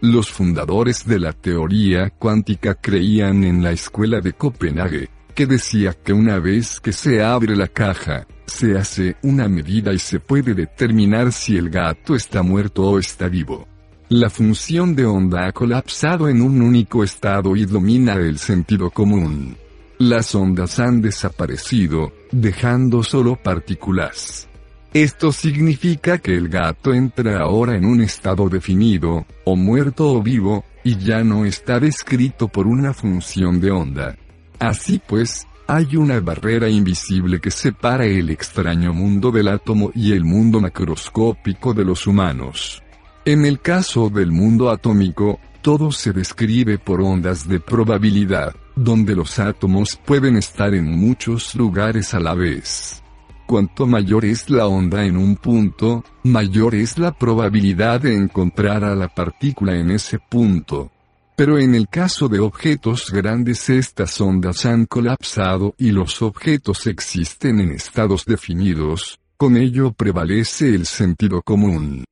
Los fundadores de la teoría cuántica creían en la escuela de Copenhague, que decía que una vez que se abre la caja, se hace una medida y se puede determinar si el gato está muerto o está vivo. La función de onda ha colapsado en un único estado y domina el sentido común. Las ondas han desaparecido, dejando solo partículas. Esto significa que el gato entra ahora en un estado definido, o muerto o vivo, y ya no está descrito por una función de onda. Así pues, hay una barrera invisible que separa el extraño mundo del átomo y el mundo macroscópico de los humanos. En el caso del mundo atómico, todo se describe por ondas de probabilidad donde los átomos pueden estar en muchos lugares a la vez. Cuanto mayor es la onda en un punto, mayor es la probabilidad de encontrar a la partícula en ese punto. Pero en el caso de objetos grandes estas ondas han colapsado y los objetos existen en estados definidos, con ello prevalece el sentido común.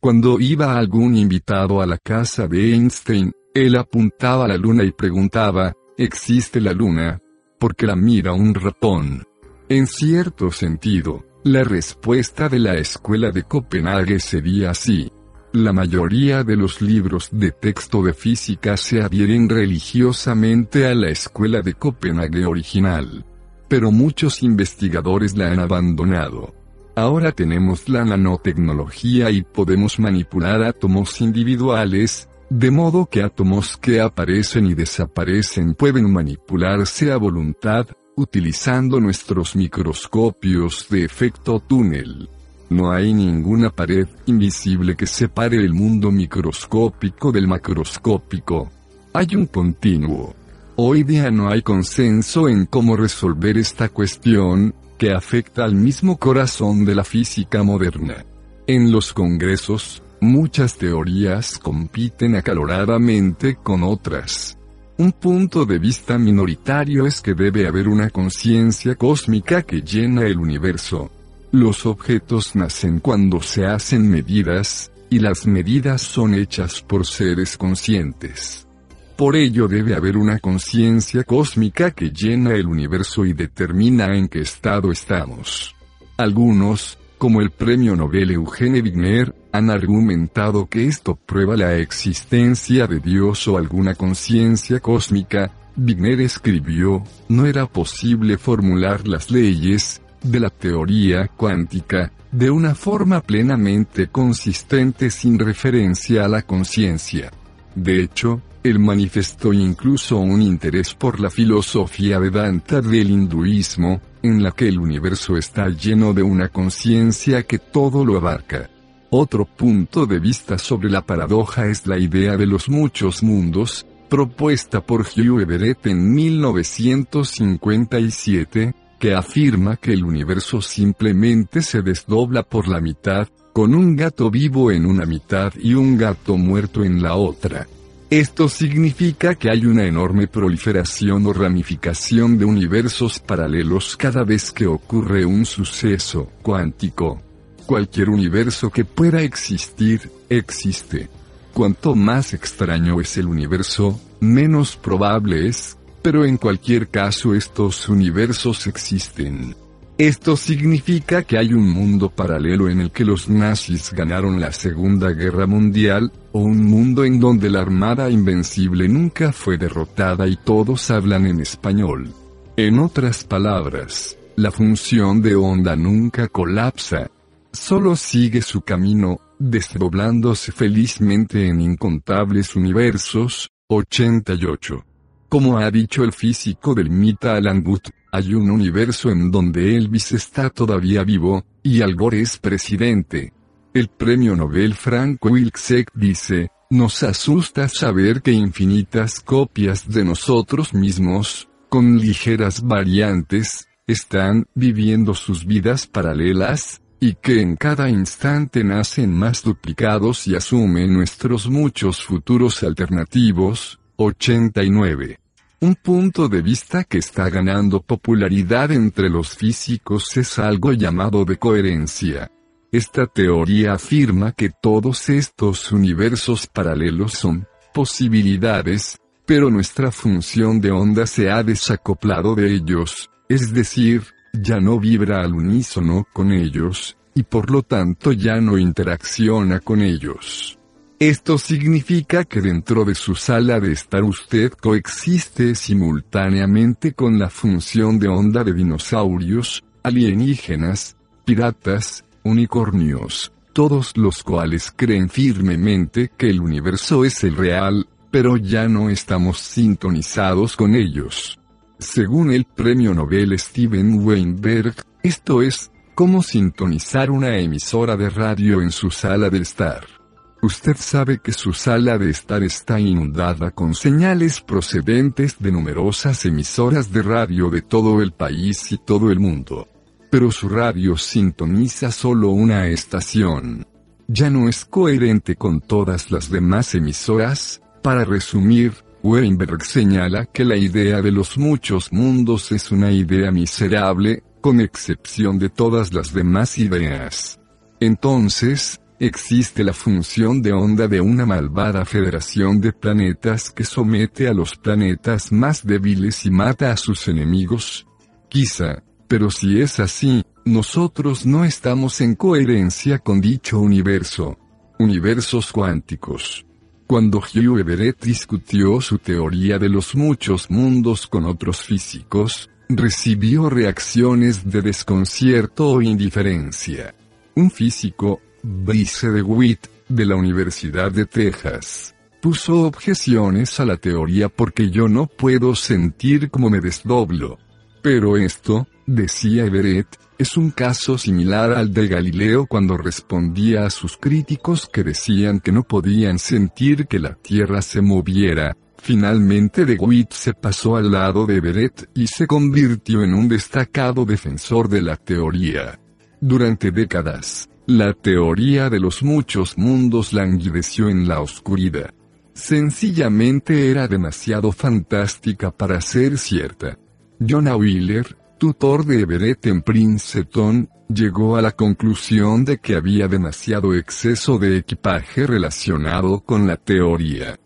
Cuando iba algún invitado a la casa de Einstein, él apuntaba a la luna y preguntaba, existe la luna, porque la mira un ratón. En cierto sentido, la respuesta de la escuela de Copenhague sería así. La mayoría de los libros de texto de física se adhieren religiosamente a la escuela de Copenhague original. pero muchos investigadores la han abandonado. Ahora tenemos la nanotecnología y podemos manipular átomos individuales, de modo que átomos que aparecen y desaparecen pueden manipularse a voluntad, utilizando nuestros microscopios de efecto túnel. No hay ninguna pared invisible que separe el mundo microscópico del macroscópico. Hay un continuo. Hoy día no hay consenso en cómo resolver esta cuestión, que afecta al mismo corazón de la física moderna. En los congresos, muchas teorías compiten acaloradamente con otras. Un punto de vista minoritario es que debe haber una conciencia cósmica que llena el universo. Los objetos nacen cuando se hacen medidas, y las medidas son hechas por seres conscientes. Por ello debe haber una conciencia cósmica que llena el universo y determina en qué estado estamos. Algunos, como el premio Nobel Eugene Wigner, han argumentado que esto prueba la existencia de Dios o alguna conciencia cósmica. Wigner escribió, no era posible formular las leyes, de la teoría cuántica, de una forma plenamente consistente sin referencia a la conciencia. De hecho, él manifestó incluso un interés por la filosofía vedanta del hinduismo, en la que el universo está lleno de una conciencia que todo lo abarca. Otro punto de vista sobre la paradoja es la idea de los muchos mundos, propuesta por Hugh Everett en 1957, que afirma que el universo simplemente se desdobla por la mitad, con un gato vivo en una mitad y un gato muerto en la otra. Esto significa que hay una enorme proliferación o ramificación de universos paralelos cada vez que ocurre un suceso cuántico. Cualquier universo que pueda existir, existe. Cuanto más extraño es el universo, menos probable es, pero en cualquier caso estos universos existen. Esto significa que hay un mundo paralelo en el que los nazis ganaron la Segunda Guerra Mundial, o un mundo en donde la Armada Invencible nunca fue derrotada y todos hablan en español. En otras palabras, la función de onda nunca colapsa. Solo sigue su camino, desdoblándose felizmente en incontables universos. 88. Como ha dicho el físico del Mita Alan Guth, hay un universo en donde Elvis está todavía vivo, y Al Gore es presidente. El premio Nobel Frank Wilczek dice, nos asusta saber que infinitas copias de nosotros mismos, con ligeras variantes, están viviendo sus vidas paralelas, y que en cada instante nacen más duplicados y asumen nuestros muchos futuros alternativos. 89. Un punto de vista que está ganando popularidad entre los físicos es algo llamado de coherencia. Esta teoría afirma que todos estos universos paralelos son posibilidades, pero nuestra función de onda se ha desacoplado de ellos, es decir, ya no vibra al unísono con ellos, y por lo tanto ya no interacciona con ellos. Esto significa que dentro de su sala de estar usted coexiste simultáneamente con la función de onda de dinosaurios, alienígenas, piratas, unicornios, todos los cuales creen firmemente que el universo es el real, pero ya no estamos sintonizados con ellos. Según el premio Nobel Steven Weinberg, esto es, como sintonizar una emisora de radio en su sala de estar. Usted sabe que su sala de estar está inundada con señales procedentes de numerosas emisoras de radio de todo el país y todo el mundo. Pero su radio sintoniza solo una estación. Ya no es coherente con todas las demás emisoras. Para resumir, Weinberg señala que la idea de los muchos mundos es una idea miserable, con excepción de todas las demás ideas. Entonces, existe la función de onda de una malvada federación de planetas que somete a los planetas más débiles y mata a sus enemigos? Quizá, pero si es así, nosotros no estamos en coherencia con dicho universo. Universos cuánticos. Cuando Hugh Everett discutió su teoría de los muchos mundos con otros físicos, recibió reacciones de desconcierto o indiferencia. Un físico, Brice DeWitt, de la Universidad de Texas, puso objeciones a la teoría porque yo no puedo sentir como me desdoblo. Pero esto, decía Everett, es un caso similar al de Galileo cuando respondía a sus críticos que decían que no podían sentir que la Tierra se moviera. Finalmente DeWitt se pasó al lado de Everett y se convirtió en un destacado defensor de la teoría. Durante décadas, la teoría de los muchos mundos languideció en la oscuridad. Sencillamente era demasiado fantástica para ser cierta. Jonah Wheeler, tutor de Everett en Princeton, llegó a la conclusión de que había demasiado exceso de equipaje relacionado con la teoría.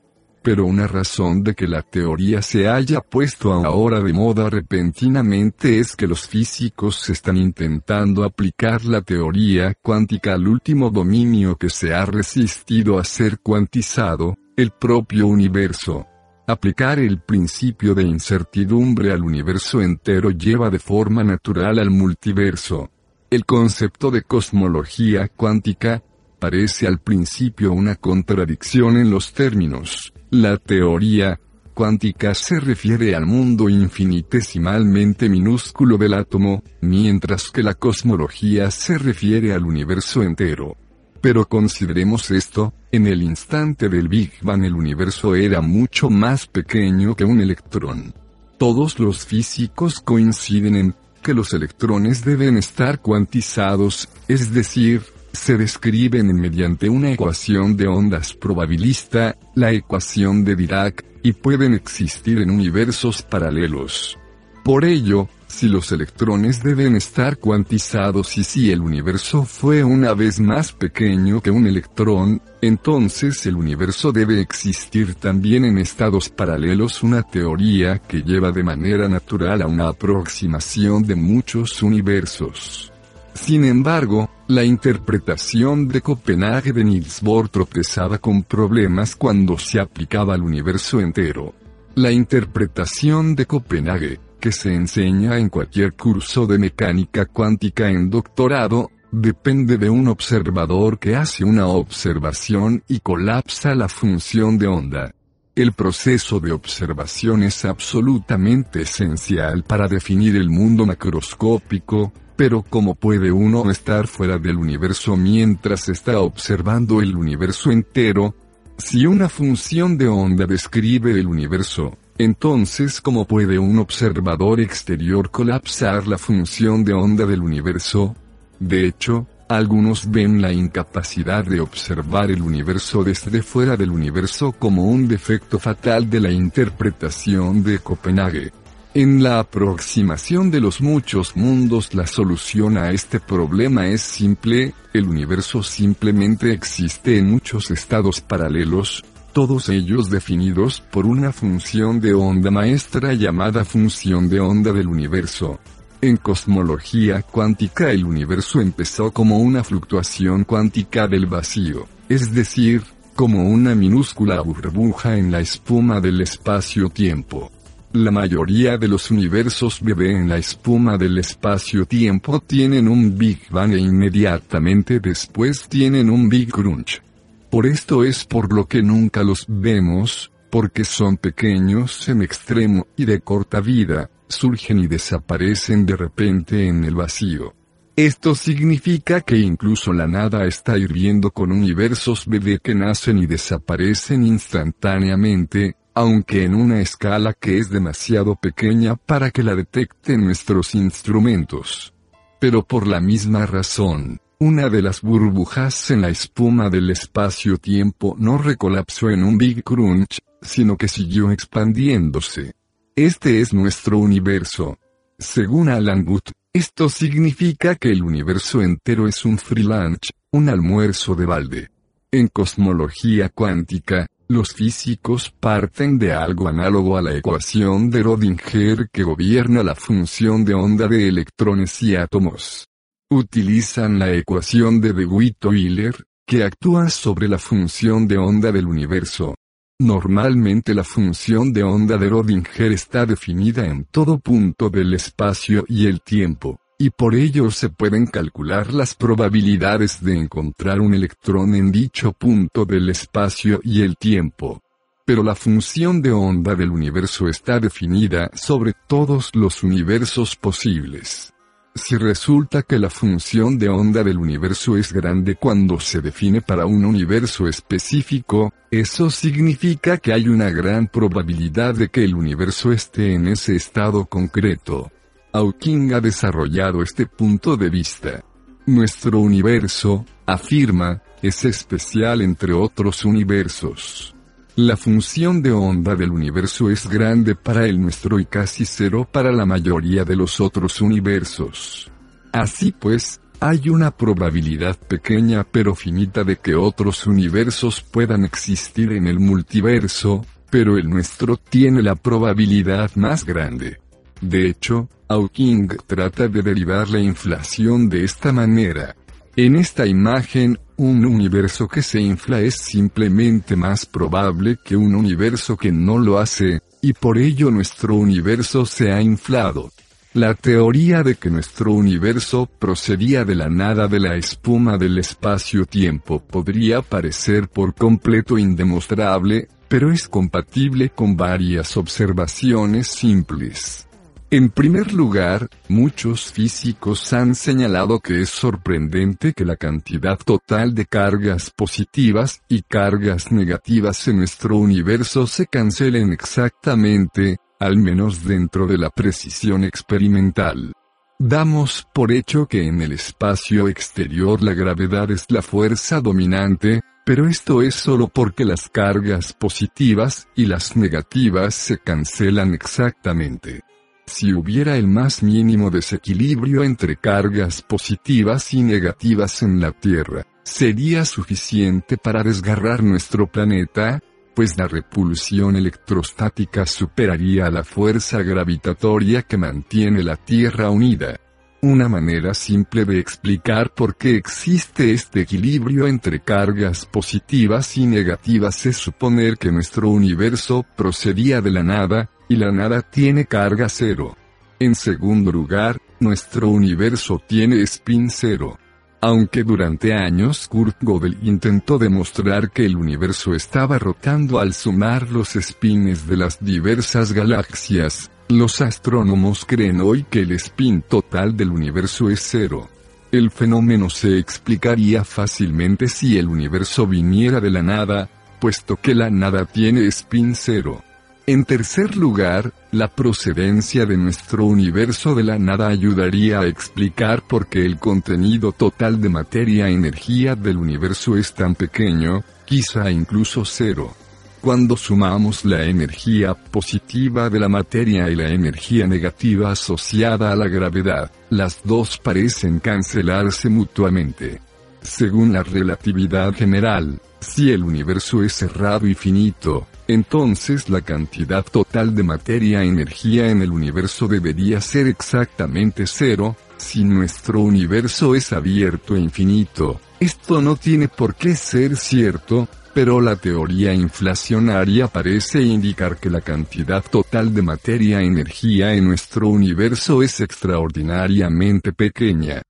Pero una razón de que la teoría se haya puesto ahora de moda repentinamente es que los físicos están intentando aplicar la teoría cuántica al último dominio que se ha resistido a ser cuantizado, el propio universo. Aplicar el principio de incertidumbre al universo entero lleva de forma natural al multiverso. El concepto de cosmología cuántica parece al principio una contradicción en los términos. La teoría cuántica se refiere al mundo infinitesimalmente minúsculo del átomo, mientras que la cosmología se refiere al universo entero. Pero consideremos esto, en el instante del Big Bang el universo era mucho más pequeño que un electrón. Todos los físicos coinciden en que los electrones deben estar cuantizados, es decir, se describen mediante una ecuación de ondas probabilista, la ecuación de Dirac, y pueden existir en universos paralelos. Por ello, si los electrones deben estar cuantizados y si el universo fue una vez más pequeño que un electrón, entonces el universo debe existir también en estados paralelos una teoría que lleva de manera natural a una aproximación de muchos universos. Sin embargo, la interpretación de Copenhague de Niels Bohr tropezaba con problemas cuando se aplicaba al universo entero. La interpretación de Copenhague, que se enseña en cualquier curso de mecánica cuántica en doctorado, depende de un observador que hace una observación y colapsa la función de onda. El proceso de observación es absolutamente esencial para definir el mundo macroscópico, pero ¿cómo puede uno estar fuera del universo mientras está observando el universo entero? Si una función de onda describe el universo, entonces, ¿cómo puede un observador exterior colapsar la función de onda del universo? De hecho, algunos ven la incapacidad de observar el universo desde fuera del universo como un defecto fatal de la interpretación de Copenhague. En la aproximación de los muchos mundos la solución a este problema es simple, el universo simplemente existe en muchos estados paralelos, todos ellos definidos por una función de onda maestra llamada función de onda del universo. En cosmología cuántica el universo empezó como una fluctuación cuántica del vacío, es decir, como una minúscula burbuja en la espuma del espacio-tiempo. La mayoría de los universos bebé en la espuma del espacio-tiempo tienen un Big Bang e inmediatamente después tienen un Big Crunch. Por esto es por lo que nunca los vemos, porque son pequeños en extremo y de corta vida, surgen y desaparecen de repente en el vacío. Esto significa que incluso la nada está hirviendo con universos bebé que nacen y desaparecen instantáneamente, aunque en una escala que es demasiado pequeña para que la detecten nuestros instrumentos. Pero por la misma razón, una de las burbujas en la espuma del espacio-tiempo no recolapsó en un Big Crunch, sino que siguió expandiéndose. Este es nuestro universo. Según Alan Guth, esto significa que el universo entero es un free lunch, un almuerzo de balde. En cosmología cuántica, los físicos parten de algo análogo a la ecuación de Rodinger que gobierna la función de onda de electrones y átomos utilizan la ecuación de DeWitt-Euler, que actúa sobre la función de onda del universo. Normalmente la función de onda de Rodinger está definida en todo punto del espacio y el tiempo, y por ello se pueden calcular las probabilidades de encontrar un electrón en dicho punto del espacio y el tiempo. Pero la función de onda del universo está definida sobre todos los universos posibles. Si resulta que la función de onda del universo es grande cuando se define para un universo específico, eso significa que hay una gran probabilidad de que el universo esté en ese estado concreto. Hawking ha desarrollado este punto de vista. Nuestro universo, afirma, es especial entre otros universos. La función de onda del universo es grande para el nuestro y casi cero para la mayoría de los otros universos. Así pues, hay una probabilidad pequeña pero finita de que otros universos puedan existir en el multiverso, pero el nuestro tiene la probabilidad más grande. De hecho, Hawking trata de derivar la inflación de esta manera. En esta imagen, un universo que se infla es simplemente más probable que un universo que no lo hace, y por ello nuestro universo se ha inflado. La teoría de que nuestro universo procedía de la nada de la espuma del espacio-tiempo podría parecer por completo indemostrable, pero es compatible con varias observaciones simples. En primer lugar, muchos físicos han señalado que es sorprendente que la cantidad total de cargas positivas y cargas negativas en nuestro universo se cancelen exactamente, al menos dentro de la precisión experimental. Damos por hecho que en el espacio exterior la gravedad es la fuerza dominante, pero esto es solo porque las cargas positivas y las negativas se cancelan exactamente. Si hubiera el más mínimo desequilibrio entre cargas positivas y negativas en la Tierra, ¿sería suficiente para desgarrar nuestro planeta? Pues la repulsión electrostática superaría la fuerza gravitatoria que mantiene la Tierra unida. Una manera simple de explicar por qué existe este equilibrio entre cargas positivas y negativas es suponer que nuestro universo procedía de la nada, y la nada tiene carga cero. En segundo lugar, nuestro universo tiene spin cero. Aunque durante años Kurt Gödel intentó demostrar que el universo estaba rotando al sumar los spines de las diversas galaxias, los astrónomos creen hoy que el spin total del universo es cero. El fenómeno se explicaría fácilmente si el universo viniera de la nada, puesto que la nada tiene spin cero. En tercer lugar, la procedencia de nuestro universo de la nada ayudaría a explicar por qué el contenido total de materia-energía del universo es tan pequeño, quizá incluso cero. Cuando sumamos la energía positiva de la materia y la energía negativa asociada a la gravedad, las dos parecen cancelarse mutuamente. Según la relatividad general, si el universo es cerrado y finito, entonces la cantidad total de materia-energía en el universo debería ser exactamente cero, si nuestro universo es abierto e infinito. Esto no tiene por qué ser cierto, pero la teoría inflacionaria parece indicar que la cantidad total de materia-energía en nuestro universo es extraordinariamente pequeña.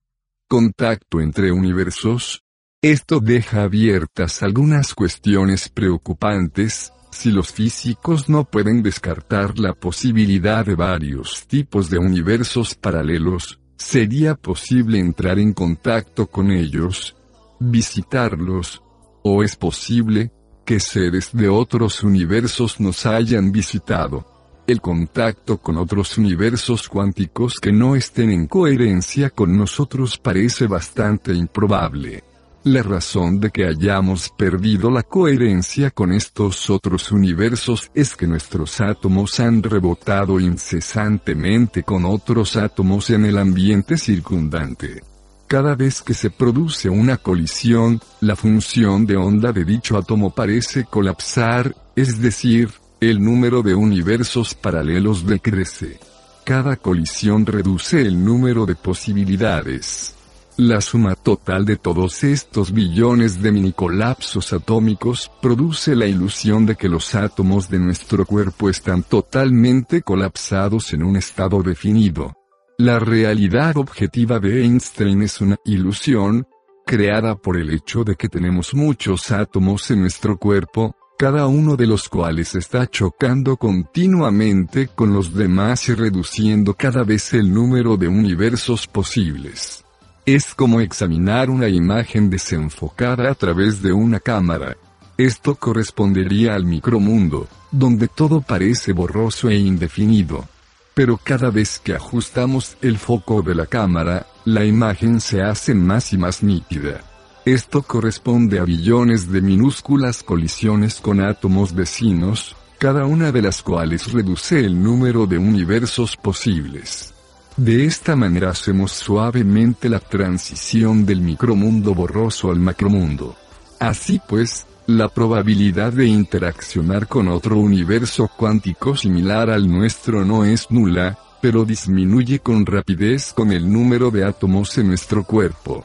Contacto entre universos. Esto deja abiertas algunas cuestiones preocupantes, si los físicos no pueden descartar la posibilidad de varios tipos de universos paralelos, ¿sería posible entrar en contacto con ellos? ¿Visitarlos? ¿O es posible que seres de otros universos nos hayan visitado? El contacto con otros universos cuánticos que no estén en coherencia con nosotros parece bastante improbable. La razón de que hayamos perdido la coherencia con estos otros universos es que nuestros átomos han rebotado incesantemente con otros átomos en el ambiente circundante. Cada vez que se produce una colisión, la función de onda de dicho átomo parece colapsar, es decir, el número de universos paralelos decrece. Cada colisión reduce el número de posibilidades. La suma total de todos estos billones de minicolapsos atómicos produce la ilusión de que los átomos de nuestro cuerpo están totalmente colapsados en un estado definido. La realidad objetiva de Einstein es una ilusión, creada por el hecho de que tenemos muchos átomos en nuestro cuerpo, cada uno de los cuales está chocando continuamente con los demás y reduciendo cada vez el número de universos posibles. Es como examinar una imagen desenfocada a través de una cámara. Esto correspondería al micromundo, donde todo parece borroso e indefinido. Pero cada vez que ajustamos el foco de la cámara, la imagen se hace más y más nítida. Esto corresponde a billones de minúsculas colisiones con átomos vecinos, cada una de las cuales reduce el número de universos posibles. De esta manera hacemos suavemente la transición del micromundo borroso al macromundo. Así pues, la probabilidad de interaccionar con otro universo cuántico similar al nuestro no es nula, pero disminuye con rapidez con el número de átomos en nuestro cuerpo.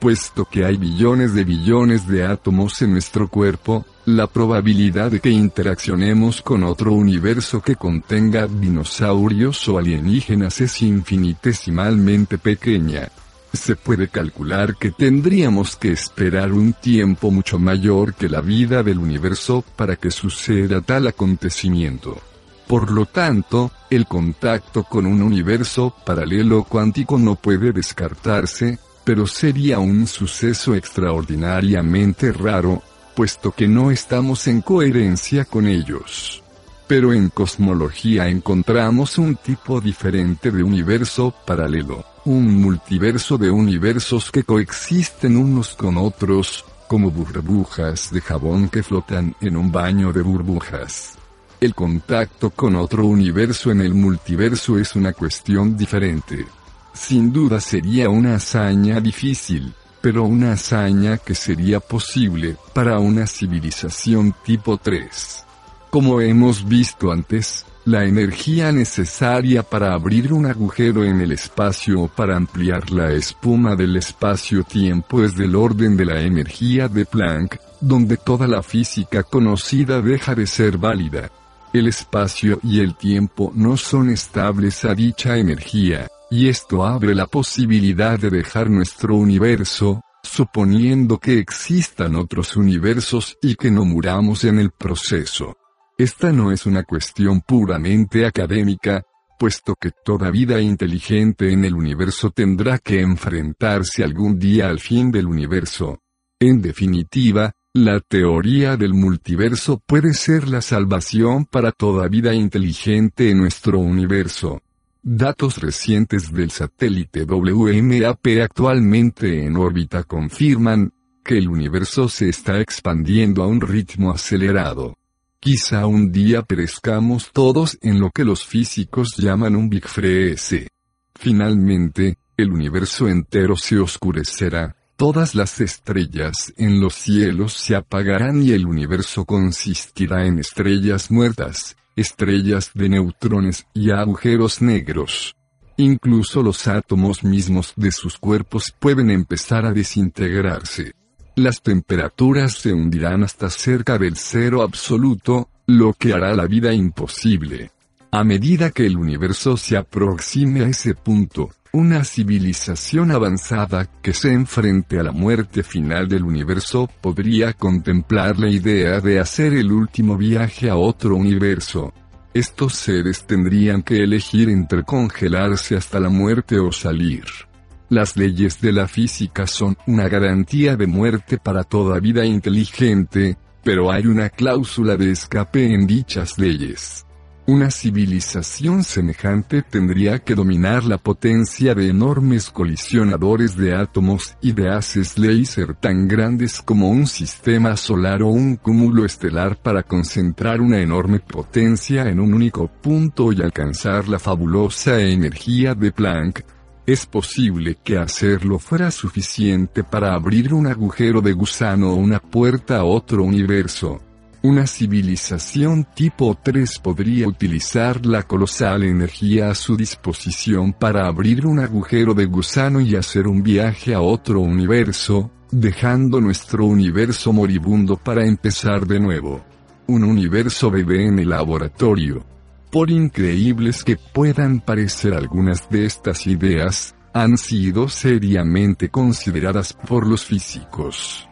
Puesto que hay billones de billones de átomos en nuestro cuerpo, la probabilidad de que interaccionemos con otro universo que contenga dinosaurios o alienígenas es infinitesimalmente pequeña. Se puede calcular que tendríamos que esperar un tiempo mucho mayor que la vida del universo para que suceda tal acontecimiento. Por lo tanto, el contacto con un universo paralelo cuántico no puede descartarse, pero sería un suceso extraordinariamente raro, puesto que no estamos en coherencia con ellos. Pero en cosmología encontramos un tipo diferente de universo paralelo, un multiverso de universos que coexisten unos con otros, como burbujas de jabón que flotan en un baño de burbujas. El contacto con otro universo en el multiverso es una cuestión diferente. Sin duda sería una hazaña difícil, pero una hazaña que sería posible para una civilización tipo 3. Como hemos visto antes, la energía necesaria para abrir un agujero en el espacio o para ampliar la espuma del espacio-tiempo es del orden de la energía de Planck, donde toda la física conocida deja de ser válida. El espacio y el tiempo no son estables a dicha energía, y esto abre la posibilidad de dejar nuestro universo, suponiendo que existan otros universos y que no muramos en el proceso. Esta no es una cuestión puramente académica, puesto que toda vida inteligente en el universo tendrá que enfrentarse algún día al fin del universo. En definitiva, la teoría del multiverso puede ser la salvación para toda vida inteligente en nuestro universo. Datos recientes del satélite WMAP actualmente en órbita confirman que el universo se está expandiendo a un ritmo acelerado. Quizá un día perezcamos todos en lo que los físicos llaman un Big Freeze. Finalmente, el universo entero se oscurecerá, todas las estrellas en los cielos se apagarán y el universo consistirá en estrellas muertas, estrellas de neutrones y agujeros negros. Incluso los átomos mismos de sus cuerpos pueden empezar a desintegrarse. Las temperaturas se hundirán hasta cerca del cero absoluto, lo que hará la vida imposible. A medida que el universo se aproxime a ese punto, una civilización avanzada que se enfrente a la muerte final del universo podría contemplar la idea de hacer el último viaje a otro universo. Estos seres tendrían que elegir entre congelarse hasta la muerte o salir. Las leyes de la física son una garantía de muerte para toda vida inteligente, pero hay una cláusula de escape en dichas leyes. Una civilización semejante tendría que dominar la potencia de enormes colisionadores de átomos y de haces láser tan grandes como un sistema solar o un cúmulo estelar para concentrar una enorme potencia en un único punto y alcanzar la fabulosa energía de Planck. Es posible que hacerlo fuera suficiente para abrir un agujero de gusano o una puerta a otro universo Una civilización tipo 3 podría utilizar la colosal energía a su disposición para abrir un agujero de gusano y hacer un viaje a otro universo, dejando nuestro universo moribundo para empezar de nuevo. Un universo bebé en el laboratorio. Por increíbles que puedan parecer algunas de estas ideas, han sido seriamente consideradas por los físicos.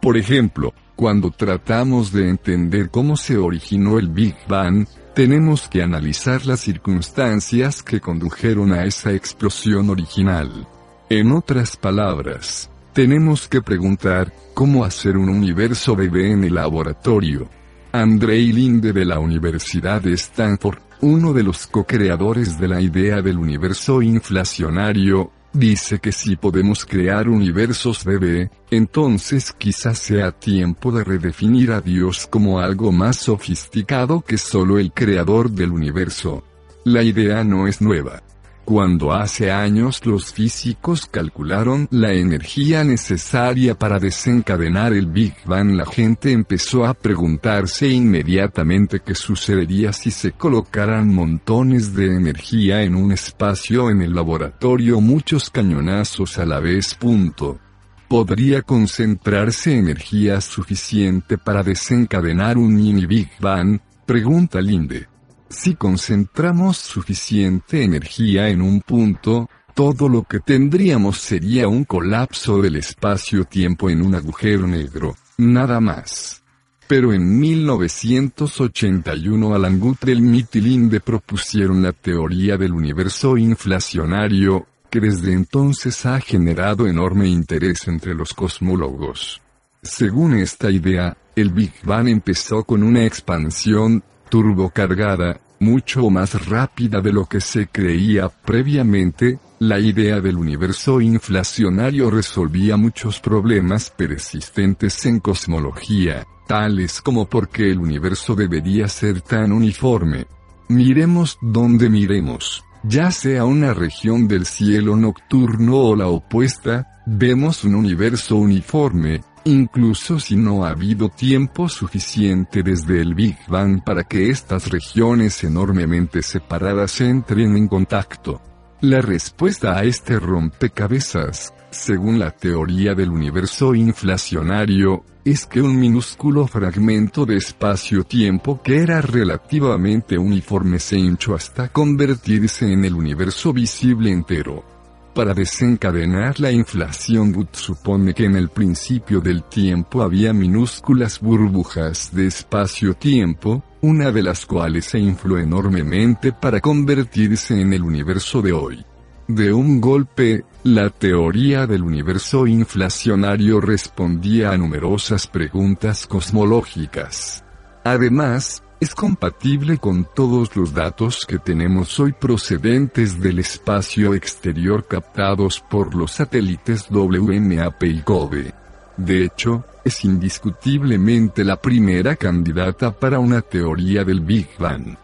Por ejemplo, cuando tratamos de entender cómo se originó el Big Bang, tenemos que analizar las circunstancias que condujeron a esa explosión original. En otras palabras, tenemos que preguntar, ¿cómo hacer un universo bebé en el laboratorio? Andrei Linde de la Universidad de Stanford, uno de los co-creadores de la idea del universo inflacionario, Dice que si podemos crear universos bebé, entonces quizás sea tiempo de redefinir a Dios como algo más sofisticado que solo el creador del universo. La idea no es nueva. Cuando hace años los físicos calcularon la energía necesaria para desencadenar el Big Bang, la gente empezó a preguntarse inmediatamente qué sucedería si se colocaran montones de energía en un espacio en el laboratorio, muchos cañonazos a la vez. Punto. ¿Podría concentrarse energía suficiente para desencadenar un mini Big Bang? Pregunta Linde. Si concentramos suficiente energía en un punto, todo lo que tendríamos sería un colapso del espacio-tiempo en un agujero negro, nada más. Pero en 1981 Alan Guthrie y Linde propusieron la teoría del universo inflacionario, que desde entonces ha generado enorme interés entre los cosmólogos. Según esta idea, el Big Bang empezó con una expansión, turbocargada, mucho más rápida de lo que se creía previamente, la idea del universo inflacionario resolvía muchos problemas persistentes en cosmología, tales como por qué el universo debería ser tan uniforme. Miremos donde miremos, ya sea una región del cielo nocturno o la opuesta, vemos un universo uniforme, incluso si no ha habido tiempo suficiente desde el Big Bang para que estas regiones enormemente separadas entren en contacto. La respuesta a este rompecabezas, según la teoría del universo inflacionario, es que un minúsculo fragmento de espacio-tiempo que era relativamente uniforme se hinchó hasta convertirse en el universo visible entero para desencadenar la inflación Wood supone que en el principio del tiempo había minúsculas burbujas de espacio-tiempo, una de las cuales se infló enormemente para convertirse en el universo de hoy. De un golpe, la teoría del universo inflacionario respondía a numerosas preguntas cosmológicas. Además, es compatible con todos los datos que tenemos hoy procedentes del espacio exterior captados por los satélites WMAP y COBE. De hecho, es indiscutiblemente la primera candidata para una teoría del Big Bang.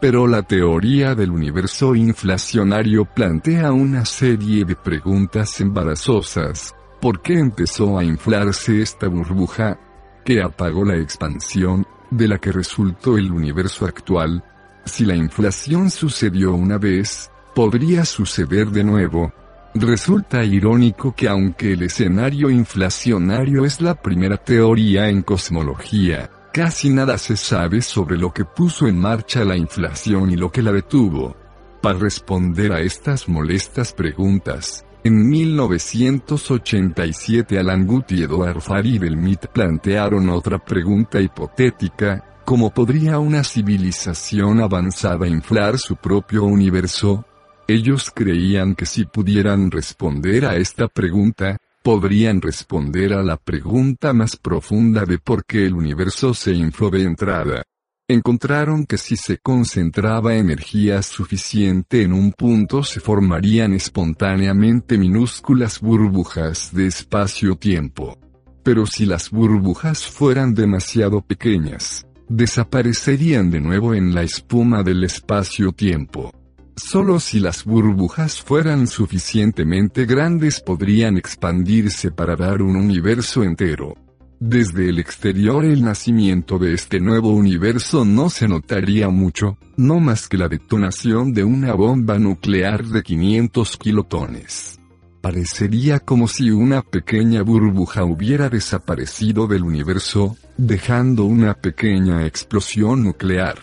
Pero la teoría del universo inflacionario plantea una serie de preguntas embarazosas. ¿Por qué empezó a inflarse esta burbuja? ¿Qué apagó la expansión? De la que resultó el universo actual, si la inflación sucedió una vez, podría suceder de nuevo. Resulta irónico que aunque el escenario inflacionario es la primera teoría en cosmología, casi nada se sabe sobre lo que puso en marcha la inflación y lo que la detuvo. Para responder a estas molestas preguntas, en 1987 Alan Guth y Edward Farid plantearon otra pregunta hipotética, ¿cómo podría una civilización avanzada inflar su propio universo? Ellos creían que si pudieran responder a esta pregunta, podrían responder a la pregunta más profunda de por qué el universo se infló de entrada encontraron que si se concentraba energía suficiente en un punto se formarían espontáneamente minúsculas burbujas de espacio-tiempo. Pero si las burbujas fueran demasiado pequeñas, desaparecerían de nuevo en la espuma del espacio-tiempo. Solo si las burbujas fueran suficientemente grandes podrían expandirse para dar un universo entero. Desde el exterior el nacimiento de este nuevo universo no se notaría mucho, no más que la detonación de una bomba nuclear de 500 kilotones. Parecería como si una pequeña burbuja hubiera desaparecido del universo, dejando una pequeña explosión nuclear.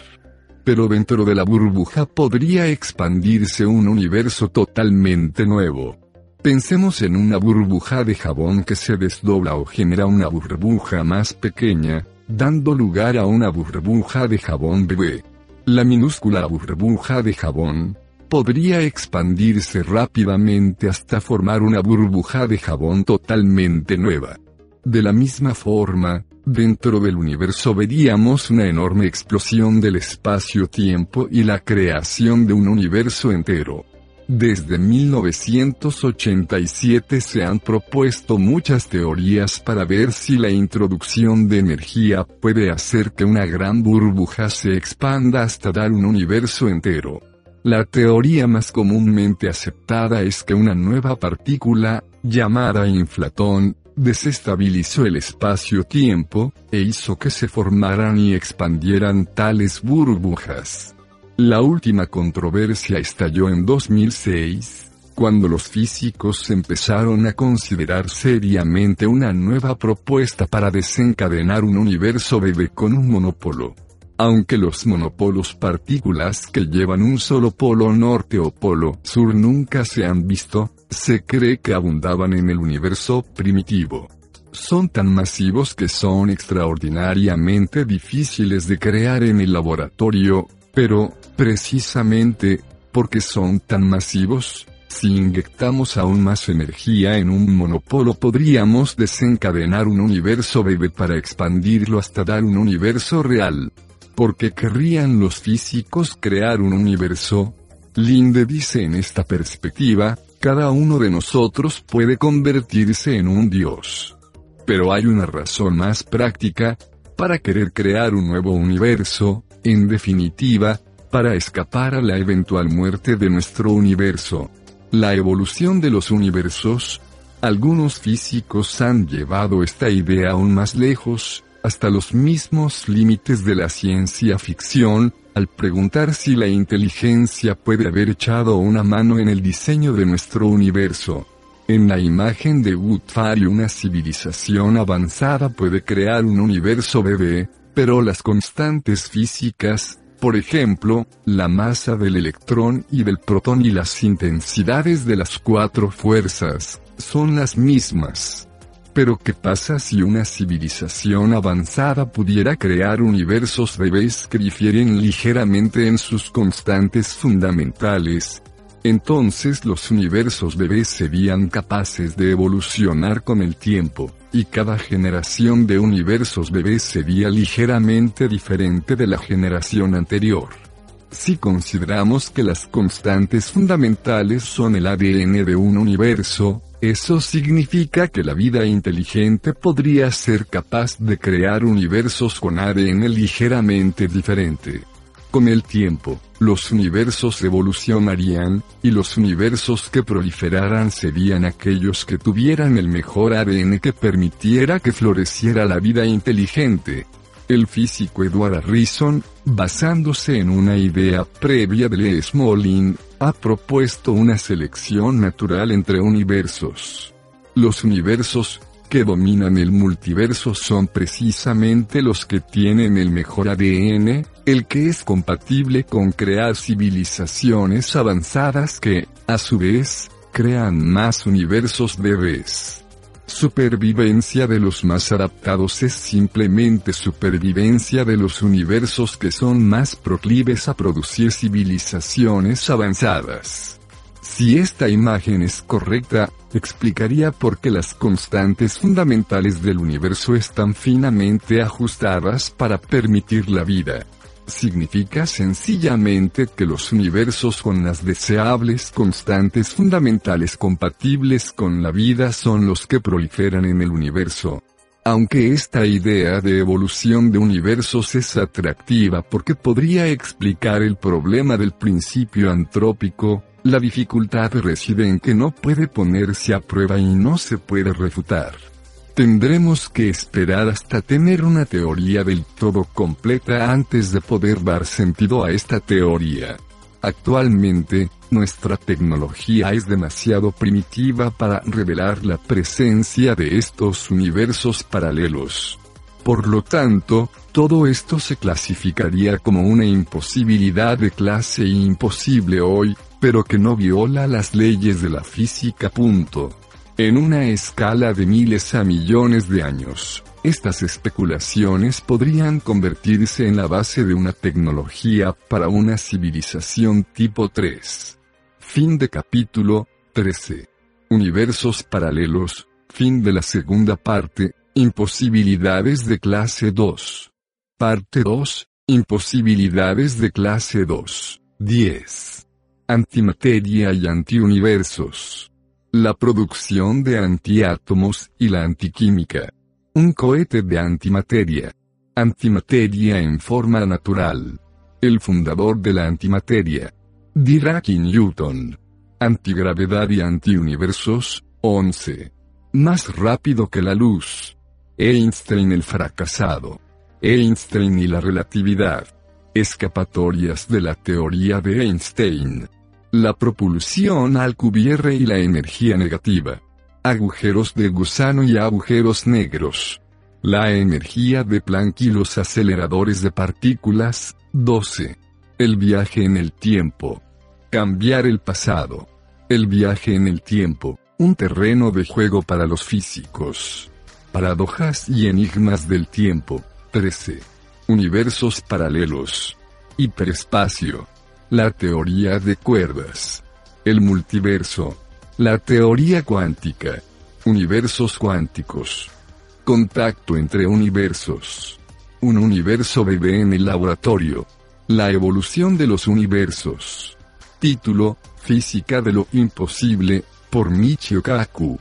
Pero dentro de la burbuja podría expandirse un universo totalmente nuevo. Pensemos en una burbuja de jabón que se desdobla o genera una burbuja más pequeña, dando lugar a una burbuja de jabón bebé. La minúscula burbuja de jabón, podría expandirse rápidamente hasta formar una burbuja de jabón totalmente nueva. De la misma forma, dentro del universo veríamos una enorme explosión del espacio-tiempo y la creación de un universo entero. Desde 1987 se han propuesto muchas teorías para ver si la introducción de energía puede hacer que una gran burbuja se expanda hasta dar un universo entero. La teoría más comúnmente aceptada es que una nueva partícula, llamada inflatón, desestabilizó el espacio-tiempo, e hizo que se formaran y expandieran tales burbujas. La última controversia estalló en 2006, cuando los físicos empezaron a considerar seriamente una nueva propuesta para desencadenar un universo bebé con un monopolo. Aunque los monopolos partículas que llevan un solo polo norte o polo sur nunca se han visto, se cree que abundaban en el universo primitivo. Son tan masivos que son extraordinariamente difíciles de crear en el laboratorio, pero, precisamente, porque son tan masivos, si inyectamos aún más energía en un monopolo podríamos desencadenar un universo bebé para expandirlo hasta dar un universo real. ¿Por qué querrían los físicos crear un universo? Linde dice en esta perspectiva, cada uno de nosotros puede convertirse en un dios. Pero hay una razón más práctica, para querer crear un nuevo universo, en definitiva, para escapar a la eventual muerte de nuestro universo. La evolución de los universos, algunos físicos han llevado esta idea aún más lejos, hasta los mismos límites de la ciencia ficción, al preguntar si la inteligencia puede haber echado una mano en el diseño de nuestro universo. En la imagen de Woodfari una civilización avanzada puede crear un universo bebé, pero las constantes físicas, por ejemplo, la masa del electrón y del protón y las intensidades de las cuatro fuerzas, son las mismas. Pero ¿qué pasa si una civilización avanzada pudiera crear universos bebés que difieren ligeramente en sus constantes fundamentales? Entonces los universos bebés serían capaces de evolucionar con el tiempo, y cada generación de universos bebés sería ligeramente diferente de la generación anterior. Si consideramos que las constantes fundamentales son el ADN de un universo, eso significa que la vida inteligente podría ser capaz de crear universos con ADN ligeramente diferente. Con el tiempo, los universos evolucionarían, y los universos que proliferaran serían aquellos que tuvieran el mejor ADN que permitiera que floreciera la vida inteligente. El físico Edward Harrison, basándose en una idea previa de Lee Smolin, ha propuesto una selección natural entre universos. Los universos que dominan el multiverso son precisamente los que tienen el mejor ADN, el que es compatible con crear civilizaciones avanzadas que, a su vez, crean más universos bebés. Supervivencia de los más adaptados es simplemente supervivencia de los universos que son más proclives a producir civilizaciones avanzadas. Si esta imagen es correcta, explicaría por qué las constantes fundamentales del universo están finamente ajustadas para permitir la vida significa sencillamente que los universos con las deseables constantes fundamentales compatibles con la vida son los que proliferan en el universo. Aunque esta idea de evolución de universos es atractiva porque podría explicar el problema del principio antrópico, la dificultad reside en que no puede ponerse a prueba y no se puede refutar. Tendremos que esperar hasta tener una teoría del todo completa antes de poder dar sentido a esta teoría. Actualmente, nuestra tecnología es demasiado primitiva para revelar la presencia de estos universos paralelos. Por lo tanto, todo esto se clasificaría como una imposibilidad de clase imposible hoy, pero que no viola las leyes de la física. Punto. En una escala de miles a millones de años, estas especulaciones podrían convertirse en la base de una tecnología para una civilización tipo 3. Fin de capítulo 13. Universos paralelos, fin de la segunda parte, imposibilidades de clase 2. Parte 2, imposibilidades de clase 2. 10. Antimateria y antiuniversos. La producción de antiátomos y la antiquímica. Un cohete de antimateria. Antimateria en forma natural. El fundador de la antimateria. Dirac y Newton. Antigravedad y antiuniversos. 11. Más rápido que la luz. Einstein el fracasado. Einstein y la relatividad. Escapatorias de la teoría de Einstein. La propulsión al cubierre y la energía negativa. Agujeros de gusano y agujeros negros. La energía de Planck y los aceleradores de partículas. 12. El viaje en el tiempo. Cambiar el pasado. El viaje en el tiempo, un terreno de juego para los físicos. Paradojas y enigmas del tiempo. 13. Universos paralelos. Hiperespacio. La teoría de cuerdas. El multiverso. La teoría cuántica. Universos cuánticos. Contacto entre universos. Un universo bebé en el laboratorio. La evolución de los universos. Título, Física de lo imposible, por Michio Kaku.